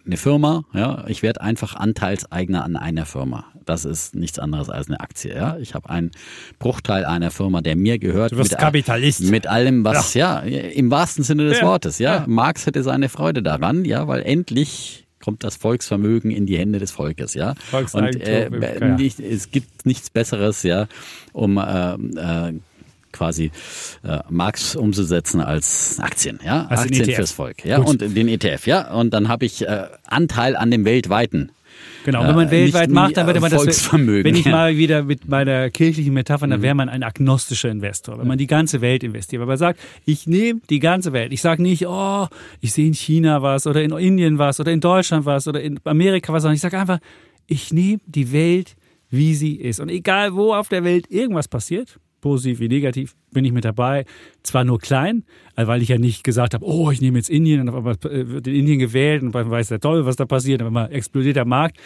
eine Firma, ja, ich werde einfach Anteilseigner an einer Firma. Das ist nichts anderes als eine Aktie. Ja. Ich habe einen Bruchteil einer Firma, der mir gehört. Du wirst mit, Kapitalist. Mit allem, was, ja, im wahrsten Sinne des Ja. Wortes. Ja. Ja. Marx hätte seine Freude daran, ja, weil endlich kommt das Volksvermögen in die Hände des Volkes, ja. Und äh, ja. nicht, es gibt nichts Besseres, ja, um äh, äh, quasi äh, Marx umzusetzen als Aktien, ja, Als den Aktien ETF. fürs Volk, ja, Gut. und den ETF, ja, und dann habe ich äh, Anteil an dem weltweiten. Genau, Äh, wenn man weltweit nicht macht, dann würde man das. Volksvermögen, Wenn ich. Mhm. mal wieder mit meiner kirchlichen Metapher, dann wäre man ein agnostischer Investor. Wenn man die ganze Welt investiert. Wenn man sagt, ich nehme die ganze Welt. Ich sage nicht, oh, ich sehe in China was oder in Indien was oder in Deutschland was oder in Amerika was, sondern ich sage einfach, ich nehme die Welt, wie sie ist. Und egal, wo auf der Welt irgendwas passiert, positiv wie negativ, bin ich mit dabei. Zwar nur klein, äh, weil ich ja nicht gesagt habe, oh, ich nehme jetzt Indien und auf einmal wird in Indien gewählt und man weiß der toll, was da passiert, aber mal explodiert der Markt.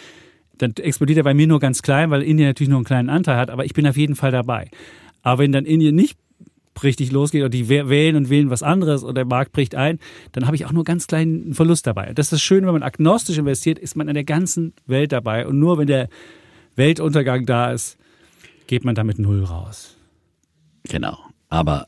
Dann explodiert er bei mir nur ganz klein, weil Indien natürlich nur einen kleinen Anteil hat, aber ich bin auf jeden Fall dabei. Aber wenn dann Indien nicht richtig losgeht oder die wäh- wählen und wählen was anderes oder der Markt bricht ein, dann habe ich auch nur ganz kleinen Verlust dabei. Das ist das Schöne, wenn man agnostisch investiert, ist man in der ganzen Welt dabei und nur wenn der Weltuntergang da ist, geht man damit null raus. Genau. Aber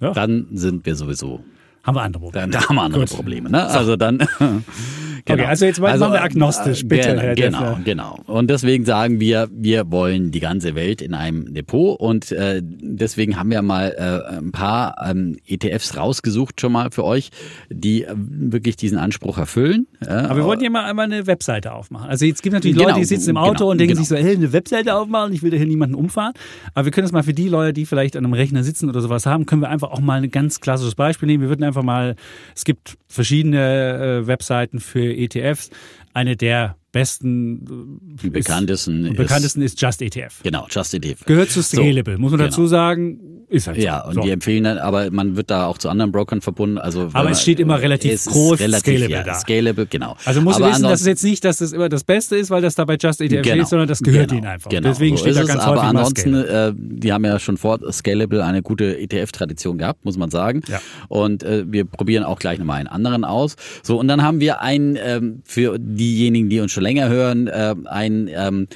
Ja. dann sind wir sowieso, Haben wir andere Probleme. dann da haben wir andere Gut. Probleme. Ne? Also dann. [laughs] [laughs] genau. Okay, also jetzt machen wir agnostisch, äh, bitte, Genau, Herr genau, genau. Und deswegen sagen wir, wir wollen die ganze Welt in einem Depot und äh, deswegen haben wir mal äh, ein paar ähm, ETFs rausgesucht schon mal für euch, die äh, wirklich diesen Anspruch erfüllen. Aber wir wollten ja mal einmal eine Webseite aufmachen. Also jetzt gibt es natürlich Genau, Leute, die sitzen im Auto genau, und denken genau. sich so, hey, eine Webseite aufmachen, ich will da hier niemanden umfahren. Aber wir können das mal für die Leute, die vielleicht an einem Rechner sitzen oder sowas haben, können wir einfach auch mal ein ganz klassisches Beispiel nehmen. Wir würden einfach mal, es gibt verschiedene äh, Webseiten für ETFs. Eine der besten, die äh, bekanntesten, ist, bekanntesten ist Just ETF. Genau, Just ETF. Gehört zu So, Scalable, muss man genau. dazu sagen, ist halt so. Ja, und so. die empfehlen dann, aber man wird da auch zu anderen Brokern verbunden. Also Aber es steht immer relativ es groß relativ, Scalable ja, da. Scalable, genau. Also muss aber wissen, dass es jetzt nicht, dass das immer das Beste ist, weil das da bei Just ETF Genau, steht, sondern das gehört genau, ihnen einfach. Genau, Deswegen so steht da es, ganz aber häufig mal ansonsten, äh, die haben ja schon vor Scalable eine gute ETF-Tradition gehabt, muss man sagen. Ja. Und äh, wir probieren auch gleich nochmal einen anderen aus. So, und dann haben wir einen, ähm, für diejenigen, die uns schon länger hören, äh, einen ähm,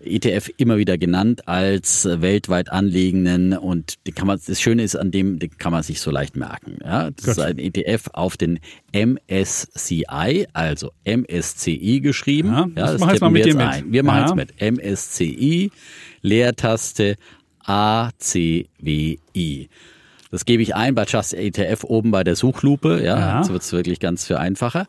ETF immer wieder genannt als äh, weltweit anlegenden und den kann man, das Schöne ist an dem, den kann man sich so leicht merken. Ja? Das Gut. ist ein ETF auf den MSCI, also MSCI geschrieben. Ja, das mach jetzt tippen mal mit wir dir jetzt mit. ein. Wir machen Ja. jetzt mit MSCI, Leertaste ACWI. Das gebe ich ein bei Just ETF oben bei der Suchlupe. Ja, Ja. jetzt wird es wirklich ganz viel einfacher.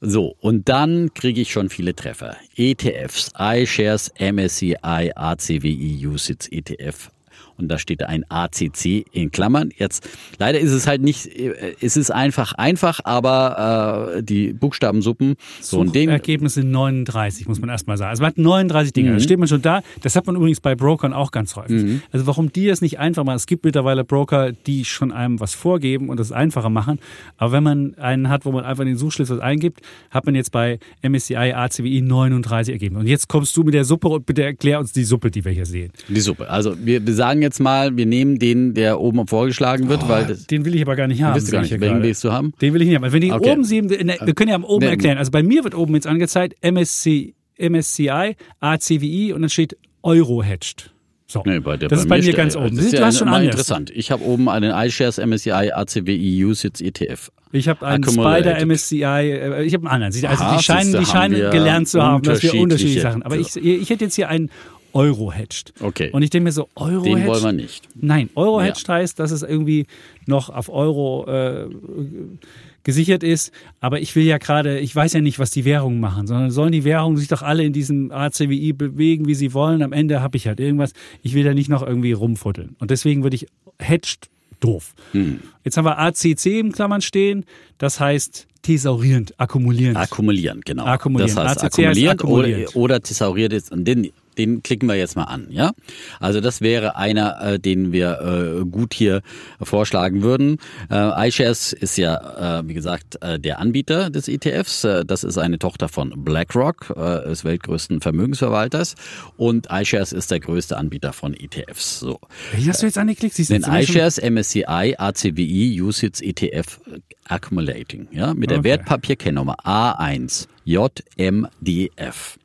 So, und dann kriege ich schon viele Treffer. ETFs, iShares, MSCI, ACWI, USITS ETF. Und da steht ein ACC in Klammern. Jetzt, leider ist es halt nicht, äh, es ist einfach einfach, aber äh, die Buchstabensuppen, so ein Ding. Ergebnisse 39, muss man erstmal sagen. Also man hat 39 Dinge, Mhm. da steht man schon da. Das hat man übrigens bei Brokern auch ganz häufig. Also warum die das nicht einfach machen? Es gibt mittlerweile Broker, die schon einem was vorgeben und das einfacher machen. Aber wenn man einen hat, wo man einfach den Suchschlüssel eingibt, hat man jetzt bei MSCI, ACWI 39 Ergebnisse. Und jetzt kommst du mit der Suppe und bitte erklär uns die Suppe, die wir hier sehen. Die Suppe. Also wir, wir sagen jetzt mal, wir nehmen den, der oben vorgeschlagen wird, weil das, Den will ich aber gar nicht haben. willst du gar nicht. Welchen gerade. willst du haben? Den will ich nicht haben. Wenn die Okay. oben sehen, ne, wir können ja am oben Ne- erklären. Also bei mir wird oben jetzt angezeigt MSC, MSCI, ACWI und dann steht Euro hedged. So. Nee, bei der, das ist bei mir steht- ganz oben. Das ist ja schon anders. interessant. Ich habe oben einen iShares MSCI ACWI USITS ETF. Ich habe einen. Spider MSCI, äh, ich habe einen anderen. Sie- Also die scheinen, die scheinen gelernt zu haben, dass wir unterschiedliche unterschiedliche. Sachen. Aber ich, ich hätte jetzt hier einen Euro hedgt. Okay. Und ich denke mir so, Euro Den hedged? wollen wir nicht. Nein, Euro Ja. hedged heißt, dass es irgendwie noch auf Euro äh, gesichert ist. Aber ich will ja gerade, ich weiß ja nicht, was die Währungen machen, sondern sollen die Währungen sich doch alle in diesem ACWI bewegen, wie sie wollen. Am Ende habe ich halt irgendwas. Ich will da nicht noch irgendwie rumfuddeln. Und deswegen würde ich hedged doof. Hm. Jetzt haben wir ACC im Klammern stehen. Das heißt thesaurierend, akkumulierend. Akkumulieren, genau. Akkumulieren. Das heißt ACC heißt akkumulierend, akkumulierend. oder, oder thesauriert ist. Und den, klicken wir jetzt mal an, ja? Also das wäre einer, äh, den wir äh, gut hier vorschlagen würden. Äh, iShares ist ja, äh, wie gesagt, äh, der Anbieter des ETFs. Äh, das ist eine Tochter von BlackRock, äh, des weltgrößten Vermögensverwalters. Und iShares ist der größte Anbieter von ETFs. So. Welchen hast du jetzt angeklickt? Du Den iShares MSCI ACWI UCITS ETF Accumulating, ja, mit der Okay. Wertpapierkennnummer A1 JMDF.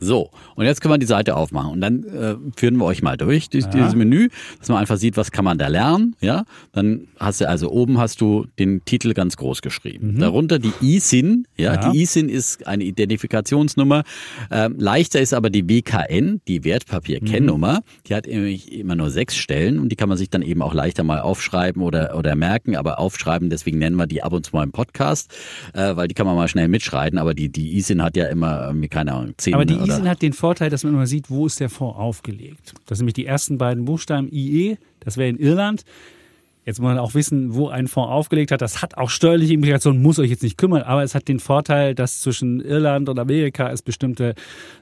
So, und jetzt können wir die Seite aufmachen und dann äh, führen wir euch mal durch durch dieses Menü, dass man einfach sieht, was kann man da lernen, ja? Dann hast du also oben hast du den Titel ganz groß geschrieben. Darunter die ISIN, ja, Ja. die ISIN ist eine Identifikationsnummer. Ähm, leichter ist aber die WKN, die Wertpapierkennnummer. Die hat nämlich immer nur sechs Stellen und die kann man sich dann eben auch leichter mal aufschreiben oder oder merken, aber aufschreiben, deswegen nennen wir die ab und zu mal im Podcast, äh, weil die kann man mal schnell mitschreiben, aber die die ISIN hat ja immer irgendwie, keine Ahnung, zehn ISIN hat den Vorteil, dass man immer sieht, wo ist der Fonds aufgelegt. Das sind nämlich die ersten beiden Buchstaben IE, das wäre in Irland. Jetzt muss man auch wissen, wo ein Fonds aufgelegt hat. Das hat auch steuerliche Implikationen, muss euch jetzt nicht kümmern, aber es hat den Vorteil, dass zwischen Irland und Amerika es bestimmte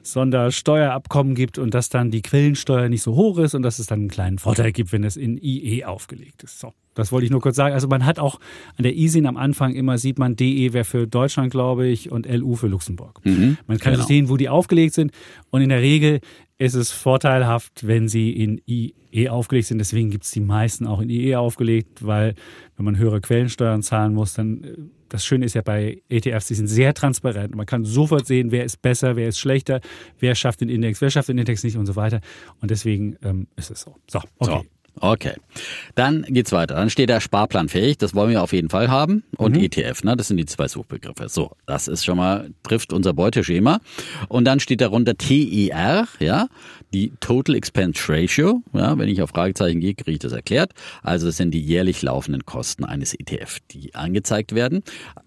Sondersteuerabkommen gibt und dass dann die Quellensteuer nicht so hoch ist und dass es dann einen kleinen Vorteil gibt, wenn es in IE aufgelegt ist. So, das wollte ich nur kurz sagen. Also man hat auch an der ISIN am Anfang immer sieht man DE wäre für Deutschland, glaube ich, und LU für Luxemburg. man kann genau. sehen, wo die aufgelegt sind und in der Regel ist es vorteilhaft, wenn sie in IE aufgelegt sind. Deswegen gibt es die meisten auch in IE aufgelegt, weil wenn man höhere Quellensteuern zahlen muss, dann äh, das Schöne ist ja bei ETFs, die sind sehr transparent. Man kann sofort sehen, wer ist besser, wer ist schlechter, wer schafft den Index, wer schafft den Index nicht und so weiter. Und deswegen ähm, ist es so. So, okay. So. Okay. Dann geht's weiter. Dann steht da Sparplanfähig. Das wollen wir auf jeden Fall haben. Und ETF, ne? Das sind die zwei Suchbegriffe. So, das ist schon mal, trifft unser Beuteschema. Und dann steht darunter TER, ja, die Total Expense Ratio. Ja, wenn ich auf Fragezeichen gehe, kriege ich das erklärt. Also das sind die jährlich laufenden Kosten eines ETF, die angezeigt werden.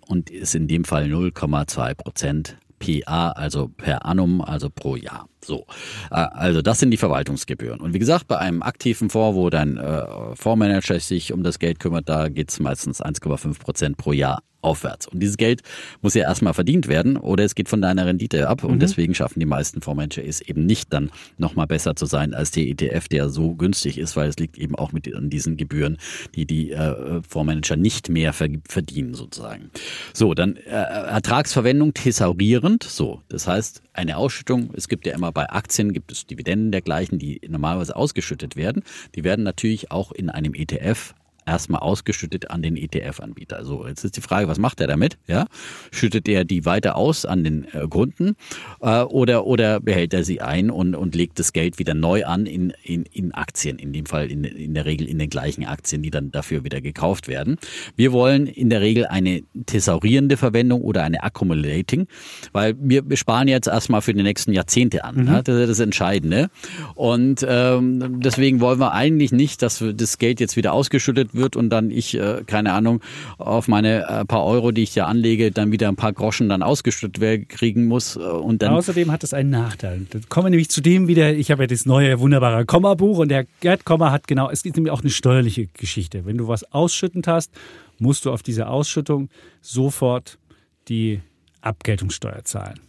Und ist in dem Fall 0,2 Prozent PA, also per annum, also pro Jahr. So, äh, also das sind die Verwaltungsgebühren. Und wie gesagt, bei einem aktiven Fonds, wo dein äh, Fondsmanager sich um das Geld kümmert, da geht's meistens 1,5 Prozent pro Jahr aufwärts. Und dieses Geld muss ja erstmal verdient werden oder es geht von deiner Rendite ab. Und deswegen schaffen die meisten Fondsmanager es eben nicht dann nochmal besser zu sein als der ETF, der so günstig ist, weil es liegt eben auch mit an diesen Gebühren, die die äh, Fondsmanager nicht mehr ver verdienen sozusagen. So, dann äh, Ertragsverwendung thesaurierend. So, das heißt eine Ausschüttung. Es gibt ja immer bei Aktien gibt es Dividenden dergleichen, die normalerweise ausgeschüttet werden. Die werden natürlich auch in einem ETF erstmal ausgeschüttet an den ETF-Anbieter. So, jetzt ist die Frage, was macht er damit? Ja, schüttet er die weiter aus an den äh, Kunden äh, oder oder behält er sie ein und und legt das Geld wieder neu an in in, in Aktien? In dem Fall in, in der Regel in den gleichen Aktien, die dann dafür wieder gekauft werden. Wir wollen in der Regel eine thesaurierende Verwendung oder eine accumulating, weil wir, wir sparen jetzt erstmal für die nächsten Jahrzehnte an. Ne? Das ist das Entscheidende. Und ähm, deswegen wollen wir eigentlich nicht, dass das Geld jetzt wieder ausgeschüttet wird und dann ich, äh, keine Ahnung, auf meine äh, paar Euro, die ich ja anlege, dann wieder ein paar Groschen dann ausgeschüttet werden, kriegen muss. Äh, und dann Außerdem hat es einen Nachteil. Da kommen wir nämlich zu dem wieder, ich habe ja das neue wunderbare Komma-Buch und der Gerd Komma hat genau, es gibt nämlich auch eine steuerliche Geschichte. Wenn du was ausschüttend hast, musst du auf diese Ausschüttung sofort die Abgeltungssteuer zahlen.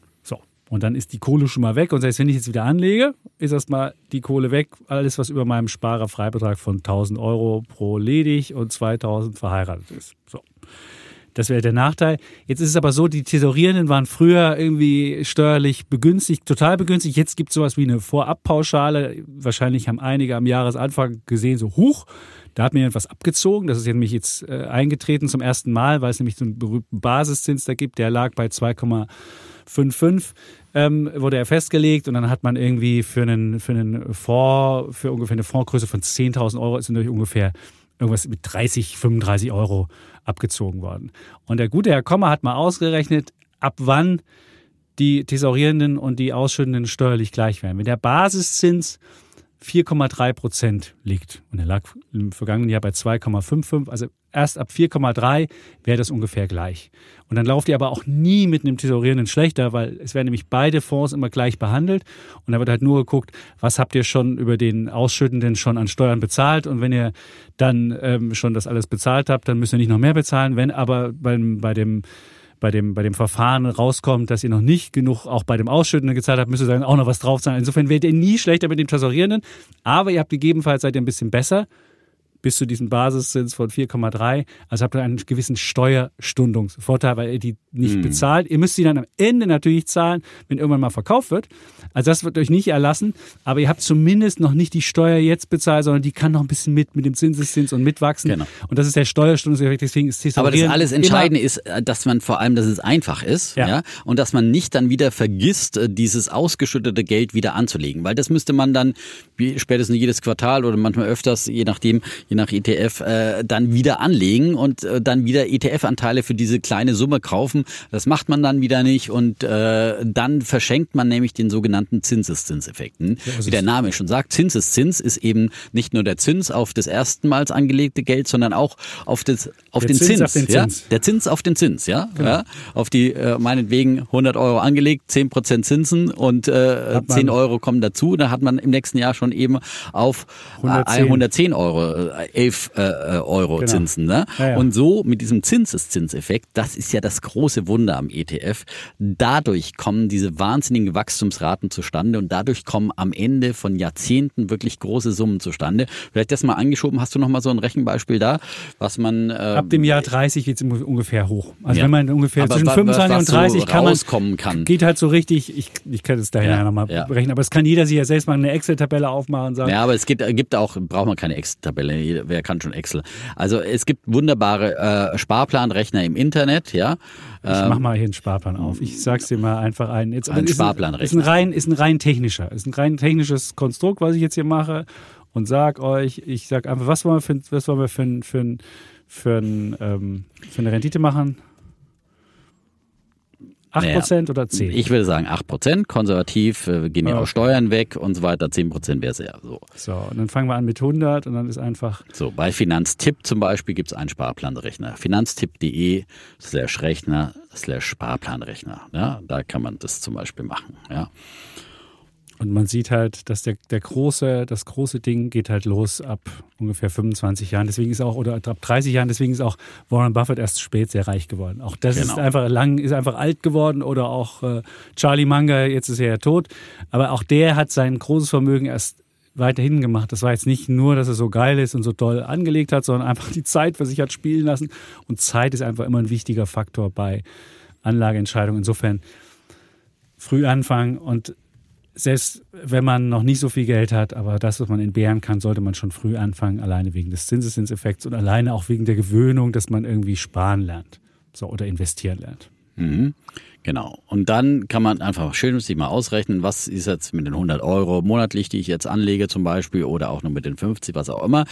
Und dann ist die Kohle schon mal weg. Und selbst wenn ich jetzt wieder anlege, ist erstmal die Kohle weg. Alles, was über meinem Sparerfreibetrag von 1000 Euro pro ledig und 2000 verheiratet ist. So. Das wäre der Nachteil. Jetzt ist es aber so, die Tesorierenden waren früher irgendwie steuerlich begünstigt, total begünstigt. Jetzt gibt es sowas wie eine Vorabpauschale. Wahrscheinlich haben einige am Jahresanfang gesehen, so hoch. Da hat mir jemand was abgezogen. Das ist nämlich jetzt äh, eingetreten zum ersten Mal, weil es nämlich so einen berühmten Basiszins da gibt. Der lag bei 2,55 ähm, wurde er festgelegt und dann hat man irgendwie für einen, für einen Fonds, für ungefähr eine Fondsgröße von 10.000 Euro ist natürlich ungefähr irgendwas mit 30, 35 Euro abgezogen worden. Und der gute Herr Kommer hat mal ausgerechnet, ab wann die Thesaurierenden und die Ausschüttenden steuerlich gleich werden. Wenn der Basiszins 4,3 Prozent liegt und er lag im vergangenen Jahr bei 2,55, also erst ab 4,3 wäre das ungefähr gleich. Und dann lauft ihr aber auch nie mit einem Tesorierenden schlechter, weil es werden nämlich beide Fonds immer gleich behandelt und da wird halt nur geguckt, was habt ihr schon über den Ausschüttenden schon an Steuern bezahlt und wenn ihr dann ähm, schon das alles bezahlt habt, dann müsst ihr nicht noch mehr bezahlen. Wenn aber beim, bei dem bei dem, bei dem Verfahren rauskommt, dass ihr noch nicht genug auch bei dem Ausschüttenden gezahlt habt, müsst ihr dann auch noch was drauf zahlen. Insofern werdet ihr nie schlechter mit dem Tesorierenden, aber ihr habt gegebenenfalls seid ihr ein bisschen besser bis zu diesem Basiszins von 4,3. Also habt ihr einen gewissen Steuerstundungsvorteil, weil ihr die nicht mm. bezahlt. Ihr müsst sie dann am Ende natürlich zahlen, wenn irgendwann mal verkauft wird. Also das wird euch nicht erlassen, aber ihr habt zumindest noch nicht die Steuer jetzt bezahlt, sondern die kann noch ein bisschen mit mit dem Zinseszins und mitwachsen. Genau. Und das ist der Steuerstundungseffekt, deswegen ist Aber das alles Entscheidende ist, äh, dass man vor allem, dass es einfach ist, ja. ja, und dass man nicht dann wieder vergisst, äh, dieses ausgeschüttete Geld wieder anzulegen, weil das müsste man dann wie spätestens jedes Quartal oder manchmal öfters, je nachdem, je nach ETF, äh, dann wieder anlegen und äh, dann wieder ETF-Anteile für diese kleine Summe kaufen. Das macht man dann wieder nicht und äh, dann verschenkt man nämlich den sogenannten Zinseszinseffekten. Ja, also Wie der Name schon sagt, Zinseszins ist eben nicht nur der Zins auf das erstmals angelegte Geld, sondern auch auf, das, auf den Zins. Zins. Auf den ja? Zins. Der Zins auf den Zins, ja. Genau. ja? Auf die äh, meinetwegen 100 Euro angelegt, 10 Prozent Zinsen und äh, 10 Euro kommen dazu. Da hat man im nächsten Jahr schon eben auf 110, äh, 110 Euro äh, 11 äh, äh, Euro genau. Zinsen. Ne? Ja, ja. Und so mit diesem Zinseszinseffekt, das ist ja das große Wunder am ETF. Dadurch kommen diese wahnsinnigen Wachstumsraten zustande und dadurch kommen am Ende von Jahrzehnten wirklich große Summen zustande. Vielleicht das mal angeschoben, hast du noch mal so ein Rechenbeispiel da, was man... Äh, Ab dem Jahr 30 geht es ungefähr hoch. Also ja. wenn man ungefähr aber zwischen 25 und 30 so kann man, kann. geht halt so richtig, ich, ich kann es daher ja, nochmal ja. berechnen, aber es kann jeder sich ja selbst mal eine Excel-Tabelle aufmachen und sagen... Ja, aber es gibt, gibt auch, braucht man keine Excel-Tabelle wer kann schon Excel? Also es gibt wunderbare äh, Sparplanrechner im Internet, ja. Ich mach mal hier einen Sparplan auf. Ich sag's dir mal einfach ein. Jetzt, ein Sparplanrechner. Ist ein rein, ist ein rein technischer, ist ein rein technisches Konstrukt, was ich jetzt hier mache und sag euch, ich sag einfach, was wollen wir für, was wollen wir für, für, für, ähm, für eine Rendite machen? 8% naja, oder 10? Ich würde sagen 8%, konservativ, äh, gehen ja okay. auch Steuern weg und so weiter. 10% wäre es ja so. So, und dann fangen wir an mit 100 und dann ist einfach. So, bei Finanztipp zum Beispiel gibt es einen Sparplanrechner. Finanztipp.de slash Rechner slash Sparplanrechner. Ja, da kann man das zum Beispiel machen. Ja. Und man sieht halt, dass der, der große, das große Ding geht halt los ab ungefähr 25 Jahren. Deswegen ist auch, oder ab 30 Jahren, deswegen ist auch Warren Buffett erst spät sehr reich geworden. Auch das genau. ist einfach lang, ist einfach alt geworden oder auch äh, Charlie Munger, jetzt ist er ja tot. Aber auch der hat sein großes Vermögen erst weiterhin gemacht. Das war jetzt nicht nur, dass er so geil ist und so toll angelegt hat, sondern einfach die Zeit für sich hat spielen lassen. Und Zeit ist einfach immer ein wichtiger Faktor bei Anlageentscheidungen. Insofern früh anfangen und selbst wenn man noch nicht so viel Geld hat, aber das, was man entbehren kann, sollte man schon früh anfangen, alleine wegen des Zinseszinseffekts und alleine auch wegen der Gewöhnung, dass man irgendwie sparen lernt so, oder investieren lernt. Mhm. Genau. Und dann kann man einfach schön sich mal ausrechnen, was ist jetzt mit den 100 Euro monatlich, die ich jetzt anlege zum Beispiel, oder auch nur mit den 50, was auch immer.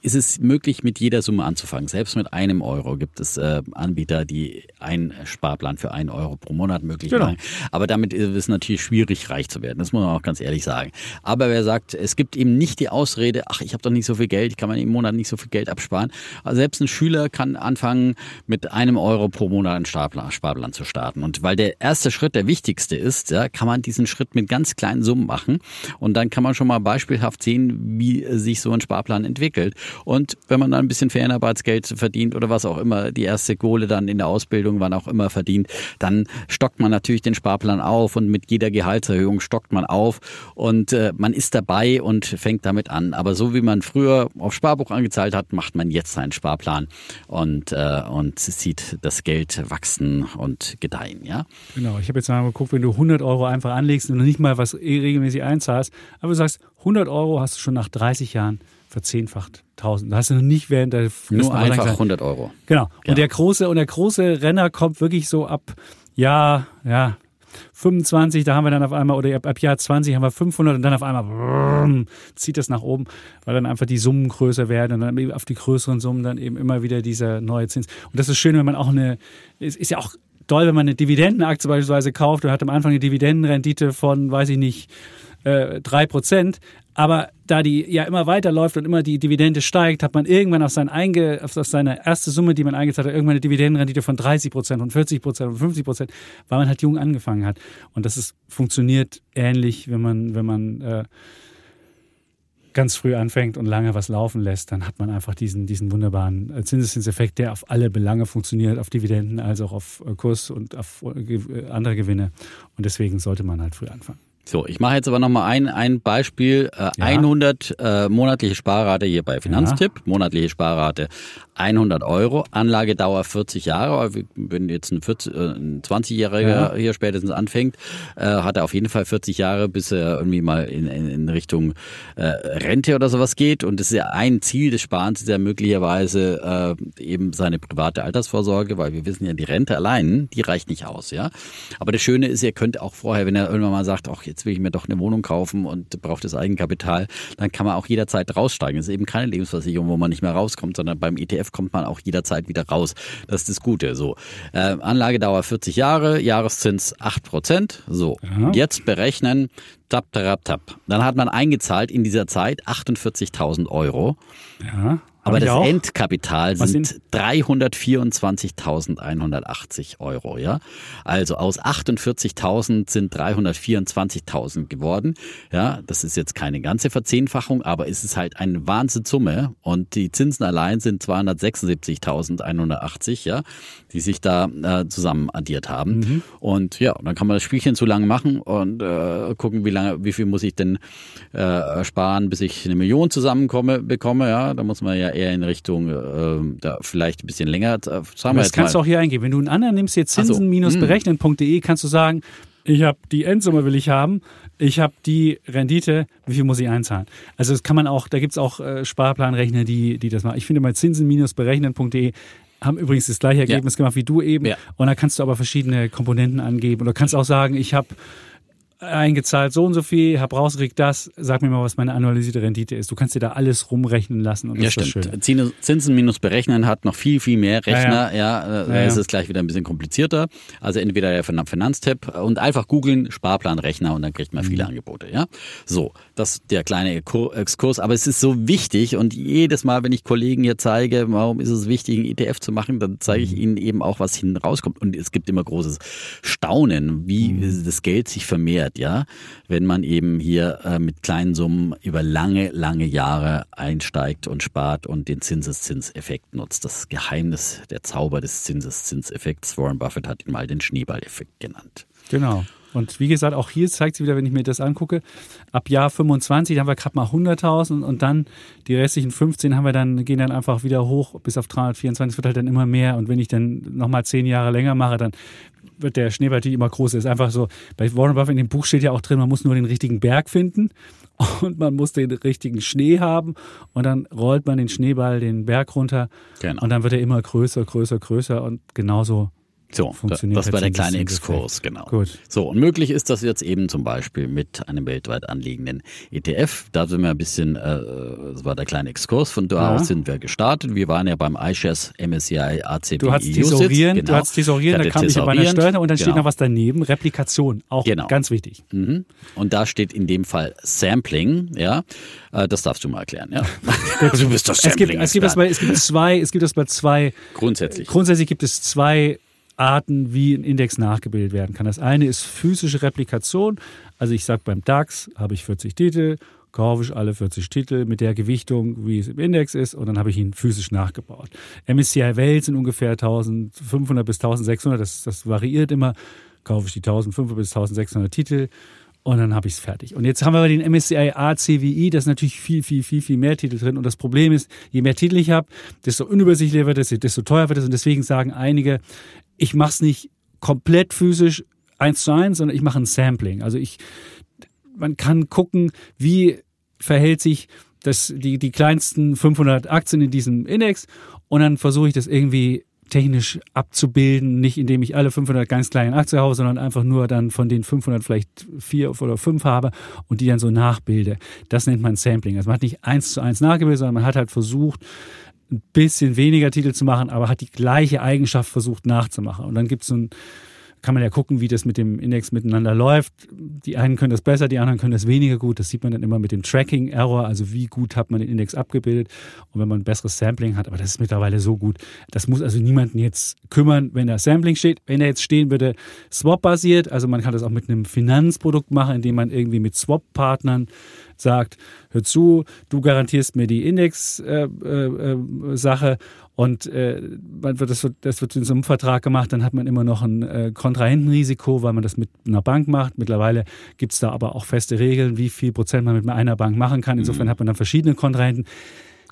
Ist es möglich, mit jeder Summe anzufangen? Selbst mit einem Euro gibt es äh, Anbieter, die einen Sparplan für einen Euro pro Monat möglich genau. machen. Aber damit ist es natürlich schwierig, reich zu werden. Das muss man auch ganz ehrlich sagen. Aber wer sagt, es gibt eben nicht die Ausrede, ach, ich habe doch nicht so viel Geld, ich kann man im Monat nicht so viel Geld absparen. Also selbst ein Schüler kann anfangen, mit einem Euro pro Monat einen Sparplan, Sparplan zu starten. Und weil der erste Schritt der wichtigste ist, ja, kann man diesen Schritt mit ganz kleinen Summen machen und dann kann man schon mal beispielhaft sehen, wie sich so ein Sparplan entwickelt. Und wenn man dann ein bisschen Ferienarbeitsgeld verdient oder was auch immer, die erste Kohle dann in der Ausbildung, wann auch immer verdient, dann stockt man natürlich den Sparplan auf und mit jeder Gehaltserhöhung stockt man auf und äh, man ist dabei und fängt damit an. Aber so wie man früher auf Sparbuch angezahlt hat, macht man jetzt seinen Sparplan und, äh, und sieht das Geld wachsen und gedeihen. Ja? Genau, ich habe jetzt mal geguckt, wenn du 100 Euro einfach anlegst und nicht mal was regelmäßig einzahlst, aber du sagst, 100 Euro hast du schon nach 30 Jahren verzehnfacht 1000. Da hast du noch nicht während der Nur einfach 100 Euro. Genau. Und ja. der große und der große Renner kommt wirklich so ab ja, ja, 25, da haben wir dann auf einmal, oder ab, ab Jahr 20 haben wir 500 und dann auf einmal brrr, zieht das nach oben, weil dann einfach die Summen größer werden und dann eben auf die größeren Summen dann eben immer wieder dieser neue Zins. Und das ist schön, wenn man auch eine, es ist ja auch doll, wenn man eine Dividendenaktie beispielsweise kauft und hat am Anfang eine Dividendenrendite von, weiß ich nicht, äh, drei Prozent. Aber da die ja immer weiterläuft und immer die Dividende steigt, hat man irgendwann auf, sein Einge, auf seine erste Summe, die man eingezahlt hat, irgendwann eine Dividendenrendite von 30 Prozent und 40 Prozent und 50 Prozent, weil man halt jung angefangen hat. Und das ist, funktioniert ähnlich, wenn man, wenn man äh, ganz früh anfängt und lange was laufen lässt, dann hat man einfach diesen, diesen wunderbaren äh, Zinseszinseffekt, der auf alle Belange funktioniert, auf Dividenden als auch auf äh, Kurs und auf äh, andere Gewinne. Und deswegen sollte man halt früh anfangen. So, ich mache jetzt aber nochmal ein, ein Beispiel. Äh, ja. 100 äh, monatliche Sparrate hier bei Finanztipp. Ja. Monatliche Sparrate 100 Euro. Anlagedauer 40 Jahre. Wenn jetzt ein, 40, äh, ein 20-Jähriger ja. hier spätestens anfängt, äh, hat er auf jeden Fall 40 Jahre, bis er irgendwie mal in, in, in Richtung äh, Rente oder sowas geht. Und das ist ja ein Ziel des Sparens, ist ja möglicherweise äh, eben seine private Altersvorsorge, weil wir wissen ja, die Rente allein, die reicht nicht aus. ja. Aber das Schöne ist, ihr könnt auch vorher, wenn er irgendwann mal sagt, ach, jetzt will ich mir doch eine Wohnung kaufen und braucht das Eigenkapital, dann kann man auch jederzeit raussteigen. Es ist eben keine Lebensversicherung, wo man nicht mehr rauskommt, sondern beim ETF kommt man auch jederzeit wieder raus. Das ist das Gute. So äh, Anlagedauer 40 Jahre, Jahreszins 8 Prozent. So ja. jetzt berechnen. Tap, tap, tap. Dann hat man eingezahlt in dieser Zeit 48.000 Euro. Ja. Aber das auch. Endkapital sind 324.180 Euro, ja. Also aus 48.000 sind 324.000 geworden. Ja, das ist jetzt keine ganze Verzehnfachung, aber es ist halt eine Wahnsinnssumme und die Zinsen allein sind 276.180, ja, die sich da äh, zusammen addiert haben. Mhm. Und ja, dann kann man das Spielchen zu lange machen und äh, gucken, wie lange, wie viel muss ich denn äh, sparen, bis ich eine Million zusammenkomme, bekomme, ja. Da muss man ja eher in Richtung, äh, da vielleicht ein bisschen länger. Äh, wir das kannst du auch hier eingeben. Wenn du einen anderen nimmst, jetzt zinsen-berechnen.de, hm. kannst du sagen, ich habe die Endsumme will ich haben, ich habe die Rendite, wie viel muss ich einzahlen? Also das kann man auch, da gibt es auch äh, Sparplanrechner, die, die das machen. Ich finde mal zinsen-berechnen.de haben übrigens das gleiche Ergebnis ja. gemacht wie du eben. Ja. Und da kannst du aber verschiedene Komponenten angeben. Oder kannst auch sagen, ich habe eingezahlt so und so viel, hab rausgekriegt das, sag mir mal, was meine annualisierte Rendite ist. Du kannst dir da alles rumrechnen lassen und das ja, stimmt. ist schön. Zinsen minus berechnen hat noch viel, viel mehr Rechner. Ja, ja. ja, ja, ist es gleich wieder ein bisschen komplizierter. Also entweder der Finanztipp und einfach googeln Sparplanrechner und dann kriegt man viele mhm. Angebote. Ja, so das der kleine Exkurs. Aber es ist so wichtig und jedes Mal, wenn ich Kollegen hier zeige, warum ist es wichtig, einen ETF zu machen, dann zeige ich mhm. ihnen eben auch, was hinten rauskommt. Und es gibt immer großes Staunen, wie mhm. das Geld sich vermehrt wert, ja, wenn man eben hier äh, mit kleinen Summen über lange, lange Jahre einsteigt und spart und den Zinseszinseffekt nutzt. Das Geheimnis, der Zauber des Zinseszinseffekts. Warren Buffett hat ihn mal den Schneeballeffekt genannt. Genau. Und wie gesagt, auch hier zeigt sich wieder, wenn ich mir das angucke, ab Jahr 25 haben wir gerade mal 100.000 und dann die restlichen 15 haben wir dann, gehen dann einfach wieder hoch bis auf 324, wird halt dann immer mehr. Und wenn ich dann nochmal zehn Jahre länger mache, dann der Schneeball immer groß. ist einfach so, bei Warren Buffett in dem Buch steht ja auch drin, man muss nur den richtigen Berg finden [laughs] und man muss den richtigen Schnee haben und dann rollt man den Schneeball den Berg runter genau. und dann wird er immer größer, größer, größer und genauso so, Funktioniert das war der kleine Exkurs, genau. Gut. So, und möglich ist das jetzt eben zum Beispiel mit einem weltweit anliegenden ETF. Da sind wir ein bisschen, äh, das war der kleine Exkurs, von da aus sind wir gestartet. Wir waren ja beim iShares MSCI ACB. Du hast thesaurieren, genau. du hast thesaurieren, da kam ich bei einer Steuer und dann genau. steht noch was daneben, Replikation, auch genau. ganz wichtig. Mhm. Und da steht in dem Fall Sampling, ja. Äh, das darfst du mal erklären, ja. [laughs] [laughs] du bist doch Sampling. Es gibt, es gibt, das bei, es gibt zwei, es gibt das bei zwei. Grundsätzlich. Grundsätzlich gibt es zwei Arten, wie ein Index nachgebildet werden kann. Das eine ist physische Replikation. Also ich sage beim DAX habe ich 40 Titel, kaufe ich alle 40 Titel mit der Gewichtung, wie es im Index ist, und dann habe ich ihn physisch nachgebaut. MSCI Welt sind ungefähr 1500 bis 1600, das, das variiert immer. Kaufe ich die 1500 bis 1600 Titel und dann habe ich es fertig. Und jetzt haben wir den MSCI ACWI, da ist natürlich viel, viel, viel, viel mehr Titel drin. Und das Problem ist, je mehr Titel ich habe, desto unübersichtlicher wird es, desto teuer wird es. Und deswegen sagen einige, ich mache es nicht komplett physisch eins zu eins, sondern ich mache ein Sampling. Also ich, man kann gucken, wie verhält sich das, die, die kleinsten 500 Aktien in diesem Index und dann versuche ich das irgendwie technisch abzubilden, nicht indem ich alle 500 ganz kleinen Aktien habe, sondern einfach nur dann von den 500 vielleicht vier oder fünf habe und die dann so nachbilde. Das nennt man Sampling. Also man hat nicht eins zu eins nachgebildet, sondern man hat halt versucht, ein bisschen weniger Titel zu machen, aber hat die gleiche Eigenschaft versucht nachzumachen. Und dann gibt es so ein kann man ja gucken, wie das mit dem Index miteinander läuft. Die einen können das besser, die anderen können das weniger gut. Das sieht man dann immer mit dem Tracking-Error, also wie gut hat man den Index abgebildet und wenn man ein besseres Sampling hat. Aber das ist mittlerweile so gut. Das muss also niemanden jetzt kümmern, wenn da Sampling steht. Wenn er jetzt stehen würde, Swap-basiert, also man kann das auch mit einem Finanzprodukt machen, indem man irgendwie mit Swap-Partnern sagt, hör zu, du garantierst mir die Index-Sache äh, äh, und äh, wird das, das, wird in so einem Vertrag gemacht, dann hat man immer noch ein äh, Kontrahentenrisiko, weil man das mit einer Bank macht. Mittlerweile gibt es da aber auch feste Regeln, wie viel Prozent man mit einer Bank machen kann. Insofern mhm. hat man dann verschiedene Kontrahenten.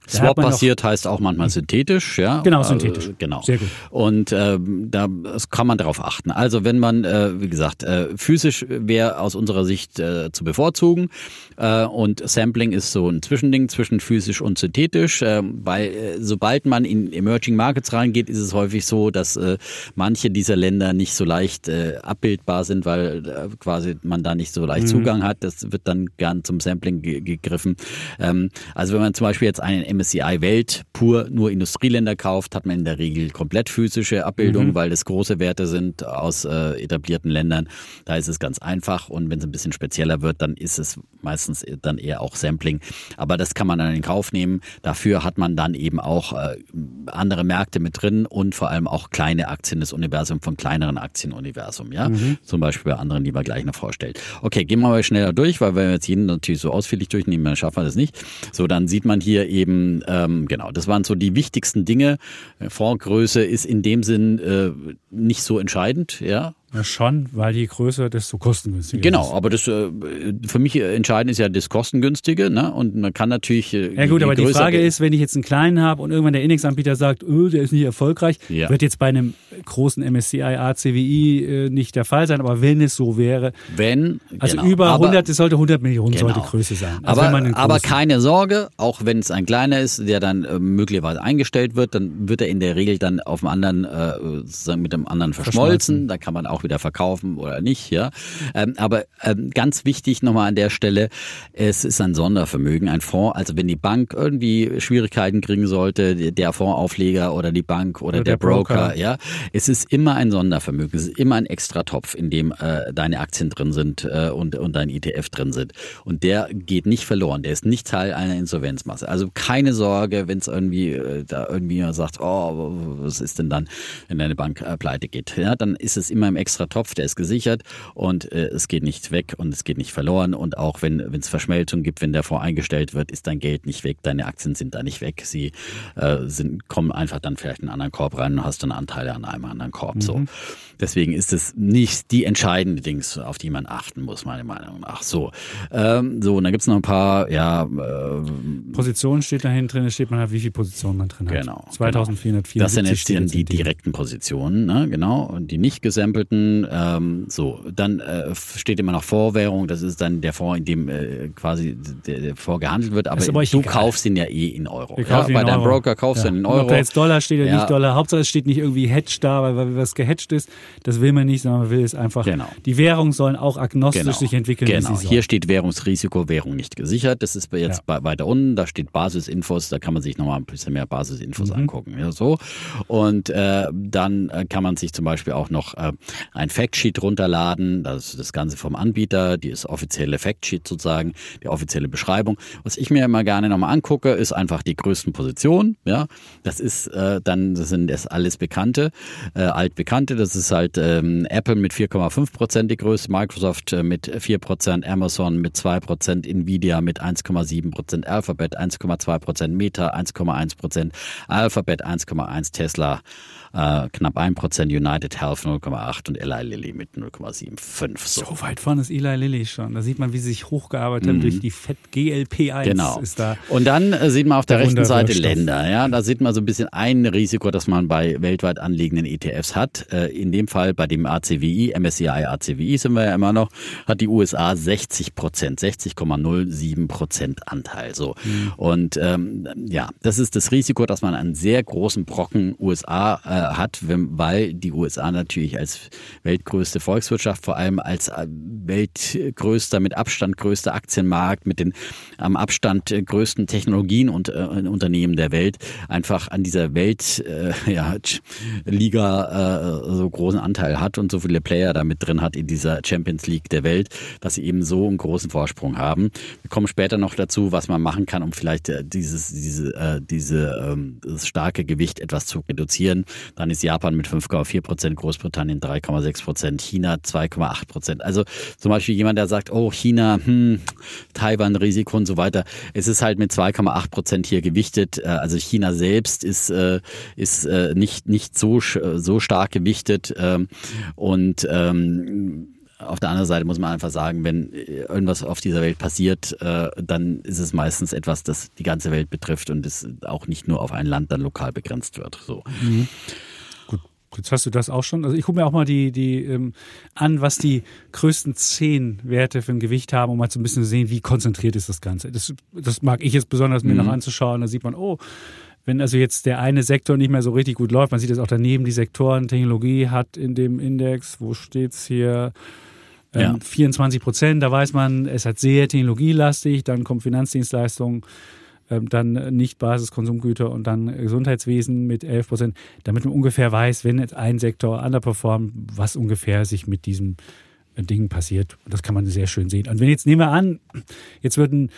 Swap-basiert heißt auch manchmal synthetisch, ja. Genau, synthetisch. Äh, genau. Sehr gut. Und äh, da kann man darauf achten. Also wenn man, äh, wie gesagt, äh, physisch wäre aus unserer Sicht äh, zu bevorzugen äh, und Sampling ist so ein Zwischending zwischen physisch und synthetisch, äh, weil äh, sobald man in Emerging Markets reingeht, ist es häufig so, dass äh, manche dieser Länder nicht so leicht äh, abbildbar sind, weil äh, quasi man da nicht so leicht mhm. Zugang hat. Das wird dann gern zum Sampling gegriffen. Ähm, also wenn man zum Beispiel jetzt einen MSCI Welt pur nur Industrieländer kauft, hat man in der Regel komplett physische Abbildungen, mhm. weil das große Werte sind aus äh, etablierten Ländern. Da ist es ganz einfach und wenn es ein bisschen spezieller wird, dann ist es meistens dann eher auch Sampling. Aber das kann man dann in Kauf nehmen. Dafür hat man dann eben auch äh, andere Märkte mit drin und vor allem auch kleine Aktien des Universums von kleineren Aktienuniversum, ja. Mhm. Zum Beispiel bei anderen, die man gleich noch vorstellt. Okay, gehen wir mal schneller durch, weil wenn wir jetzt jeden natürlich so ausführlich durchnehmen, dann schaffen wir das nicht. So, dann sieht man hier eben ähm, genau, das waren so die wichtigsten Dinge. Fondsgröße ist in dem Sinn äh, nicht so entscheidend, ja. Ja, schon, weil je größer, desto kostengünstiger. Genau, aber das äh, für mich entscheidend ist ja das Kostengünstige, ne? Und man kann natürlich. Äh, ja gut, aber die Frage ist, wenn ich jetzt einen kleinen habe und irgendwann der Index-Anbieter sagt, öh, der ist nicht erfolgreich, ja. wird jetzt bei einem großen MSCI ACWI äh, nicht der Fall sein, aber wenn es so wäre. Wenn. Also genau. über 100, es sollte 100 Millionen genau. sollte Größe sein. Also aber, aber keine Sorge, auch wenn es ein kleiner ist, der dann äh, möglicherweise eingestellt wird, dann wird er in der Regel dann auf dem anderen, äh, sozusagen mit dem anderen verschmolzen. verschmolzen. Da kann man auch wieder verkaufen oder nicht, ja. Ähm, aber ähm, ganz wichtig nochmal an der Stelle, es ist ein Sondervermögen, ein Fonds. Also wenn die Bank irgendwie Schwierigkeiten kriegen sollte, der Fondsaufleger oder die Bank oder, oder der, der Broker, Broker, ja, es ist immer ein Sondervermögen, es ist immer ein Extratopf, in dem äh, deine Aktien drin sind äh, und, und dein ETF drin sind. Und der geht nicht verloren, der ist nicht Teil einer Insolvenzmasse. Also keine Sorge, wenn es irgendwie äh, da irgendwie sagt, oh, was ist denn dann, wenn deine Bank äh, pleite geht? Ja, dann ist es immer im Extratopf, der ist gesichert und äh, es geht nicht weg und es geht nicht verloren. Und auch wenn es Verschmelzung gibt, wenn der Fonds eingestellt wird, ist dein Geld nicht weg, deine Aktien sind da nicht weg. Sie äh, sind, kommen einfach dann vielleicht in einen anderen Korb rein und hast dann Anteile an einem anderen Korb. Mhm. So. Deswegen ist es nicht die entscheidende Dings, auf die man achten muss, meiner Meinung nach. So, ähm, so und dann gibt es noch ein paar, ja. Äh, Positionen steht da hinten drin, da steht man halt, wie viele Positionen man drin hat. Genau. 2474. Genau. Das sind jetzt die, die direkten Positionen, ne? genau. Und die nicht gesampelten, ähm, so. Dann äh, steht immer noch Vorwährung, das ist dann der Fonds, in dem äh, quasi der, der Fonds gehandelt wird, aber, aber du egal. kaufst ihn ja eh in Euro. Ja? Bei deinem Euro. Broker kaufst du ja. ihn in Euro. ob da jetzt Dollar steht oder ja. nicht Dollar, Hauptsache es steht nicht irgendwie Hedge da, weil, weil was gehatcht ist. Das will man nicht, sondern man will es einfach. Genau. Die Währungen sollen auch agnostisch genau. sich entwickeln. Genau. Hier steht Währungsrisiko, Währung nicht gesichert. Das ist jetzt ja. weiter unten. Da steht Basisinfos. Da kann man sich nochmal ein bisschen mehr Basisinfos mhm. angucken. Ja, so. Und äh, dann äh, kann man sich zum Beispiel auch noch äh, ein Factsheet runterladen. Das ist das Ganze vom Anbieter. Die ist offizielle Factsheet sozusagen, die offizielle Beschreibung. Was ich mir immer gerne nochmal angucke, ist einfach die größten Positionen. Ja, das ist äh, dann, das sind das alles Bekannte, äh, altbekannte. Das ist halt ähm, Apple mit 4,5 Prozent die größte, Microsoft äh, mit 4 Prozent, Amazon mit 2 Prozent, Nvidia mit 1,7 Prozent, Alphabet 1,2 Prozent, Meta 1,1 Prozent, Alphabet 1,1, Tesla äh, knapp 1%, United Health 0,8 und Eli Lilly mit 0,75. So. so. weit vorne ist Eli Lilly schon. Da sieht man, wie sie sich hochgearbeitet haben mhm. durch die Fett GLP1. Genau. Ist da und dann äh, sieht man auf der, der rechten Seite Länder. Ja, da sieht man so ein bisschen ein Risiko, das man bei weltweit anliegenden ETFs hat. Äh, in dem Fall bei dem ACWI, MSCI ACWI sind wir ja immer noch, hat die USA 60 Prozent, 60,07 Prozent Anteil. So. Mhm. Und ähm, ja, das ist das Risiko, dass man einen sehr großen Brocken USA äh, hat, weil die USA natürlich als weltgrößte Volkswirtschaft, vor allem als äh, weltgrößter, mit Abstand größter Aktienmarkt, mit den am Abstand größten Technologien und äh, Unternehmen der Welt, einfach an dieser Welt, äh, [laughs] äh, so großen Anteil hat und so viele Player damit drin hat in dieser Champions League der Welt, dass sie eben so einen großen Vorsprung haben. Wir kommen später noch dazu, was man machen kann, um vielleicht äh, dieses, diese, äh, diese, ähm, das starke Gewicht etwas zu reduzieren. Dann ist Japan mit 5,4 Prozent, Großbritannien 3,6 Prozent, China 2,8 Prozent. Also zum Beispiel jemand, der sagt, oh China, hm, Taiwan, Risiko und so weiter. Es ist halt mit 2,8 Prozent hier gewichtet. Äh, also China selbst ist, äh, ist äh, nicht, nicht so, so stark gewichtet. Ähm, und ähm, auf der anderen Seite muss man einfach sagen, wenn irgendwas auf dieser Welt passiert, äh, dann ist es meistens etwas, das die ganze Welt betrifft und es auch nicht nur auf ein Land dann lokal begrenzt wird. So. Mhm. Gut, jetzt hast du das auch schon. Also ich gucke mir auch mal die, die ähm, an, was die größten zehn Werte für ein Gewicht haben, um mal so ein bisschen zu sehen, wie konzentriert ist das Ganze. Das, das mag ich jetzt besonders mir mhm. noch anzuschauen. Da sieht man, oh, wenn also jetzt der eine Sektor nicht mehr so richtig gut läuft, man sieht es auch daneben, die Sektoren, Technologie hat in dem Index, wo steht's hier? Ja. 24 ähm, Prozent, da weiß man, es hat sehr technologielastig, dann kommt Finanzdienstleistungen, ähm, dann nicht Basiskonsumgüter und dann Gesundheitswesen mit 11 Prozent, damit man ungefähr weiß, wenn jetzt ein Sektor underperformt, was ungefähr sich mit diesem äh, Ding passiert. Und das kann man sehr schön sehen. Und wenn jetzt nehmen wir an, jetzt würden